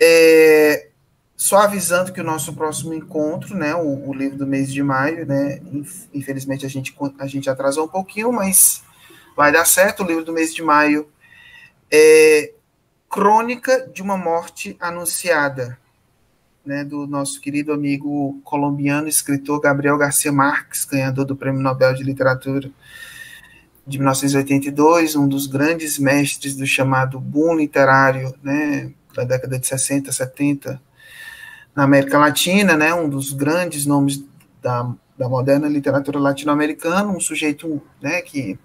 É, só avisando que o nosso próximo encontro, né, o, o, livro do mês de maio, né, infelizmente a gente, a gente atrasou um pouquinho, mas vai dar certo. O livro do mês de maio é Crônica de uma Morte Anunciada, né, do nosso querido amigo colombiano, escritor Gabriel Garcia Marques, ganhador do Prêmio Nobel de Literatura de 1982, um dos grandes mestres do chamado boom literário, né, da década de 60, 70, na América Latina, né, um dos grandes nomes da, da moderna literatura latino-americana, um sujeito, né, que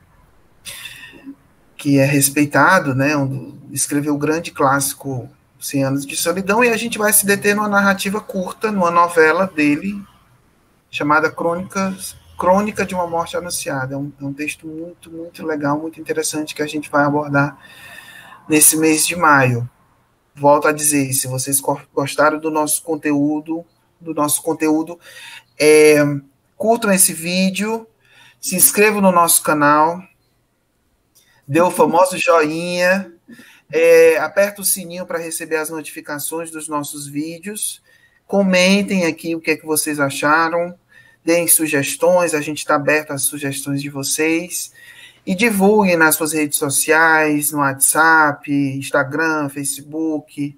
que é respeitado, né, um, escreveu o grande clássico 100 anos de solidão e a gente vai se deter numa narrativa curta, numa novela dele chamada Crônicas Crônica de uma Morte Anunciada. É um, é um, texto muito, muito legal, muito interessante que a gente vai abordar nesse mês de maio. Volto a dizer, se vocês gostaram do nosso conteúdo, do nosso conteúdo, é, curtam esse vídeo, se inscrevam no nosso canal, dê o famoso joinha, é, aperta o sininho para receber as notificações dos nossos vídeos, comentem aqui o que é que vocês acharam, deem sugestões, a gente está aberto às sugestões de vocês. E divulguem nas suas redes sociais, no WhatsApp, Instagram, Facebook.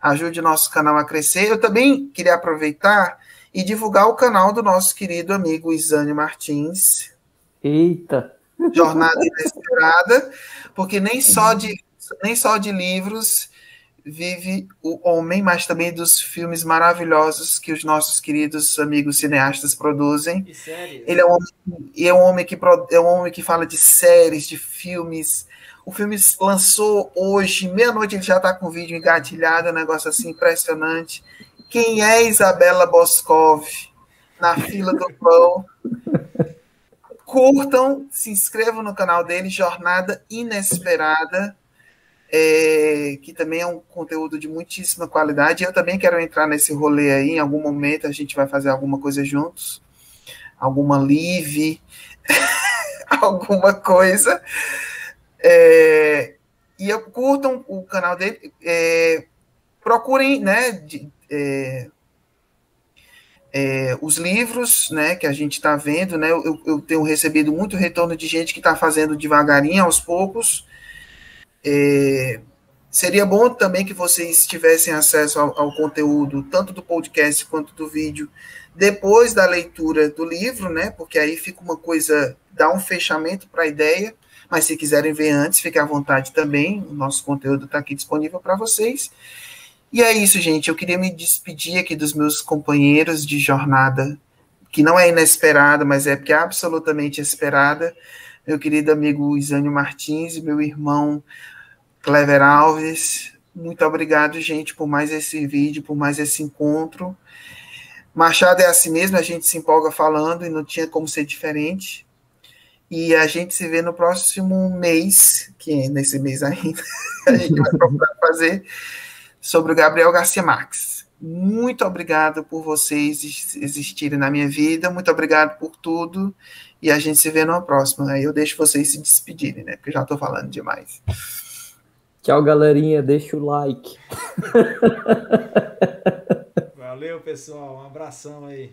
Ajude o nosso canal a crescer. Eu também queria aproveitar e divulgar o canal do nosso querido amigo Isânio Martins. Eita! Jornada Inesperada, porque nem só de, nem só de livros vive o homem, mas também dos filmes maravilhosos que os nossos queridos amigos cineastas produzem. Ele é um homem, é um homem que é um homem que fala de séries, de filmes. O filme lançou hoje, meia-noite ele já está com o vídeo engatilhado, um negócio assim impressionante. Quem é Isabela Boscov? Na fila do pão. Curtam, se inscrevam no canal dele, Jornada Inesperada é, que também é um conteúdo de muitíssima qualidade. Eu também quero entrar nesse rolê aí, em algum momento a gente vai fazer alguma coisa juntos, alguma live, alguma coisa. É, e eu, curtam o canal dele, é, procurem, né, de, é, é, os livros, né, que a gente está vendo, né, eu, eu, tenho recebido muito retorno de gente que está fazendo devagarinho, aos poucos, é, seria bom também que vocês tivessem acesso ao, ao, conteúdo, tanto do podcast quanto do vídeo, depois da leitura do livro, né? Porque aí fica uma coisa, dá um fechamento para a ideia. Mas se quiserem ver antes, fiquem à vontade também. O nosso conteúdo está aqui disponível para vocês. E é isso, gente. Eu queria me despedir aqui dos meus companheiros de jornada, que não é inesperada, mas é porque é absolutamente esperada. Meu querido amigo Isânio Martins e meu irmão Clever Alves, muito obrigado, gente, por mais esse vídeo, por mais esse encontro. Machado é assim mesmo, a gente se empolga falando e não tinha como ser diferente. E a gente se vê no próximo mês, que é nesse mês ainda, a gente vai procurar fazer sobre o Gabriel Garcia Marques. Muito obrigado por vocês existirem na minha vida, muito obrigado por tudo. E a gente se vê no próximo. Aí eu deixo vocês se despedirem, né? Porque já estou falando demais. Tchau, galerinha. Deixa o like. Valeu, pessoal. Um abração aí.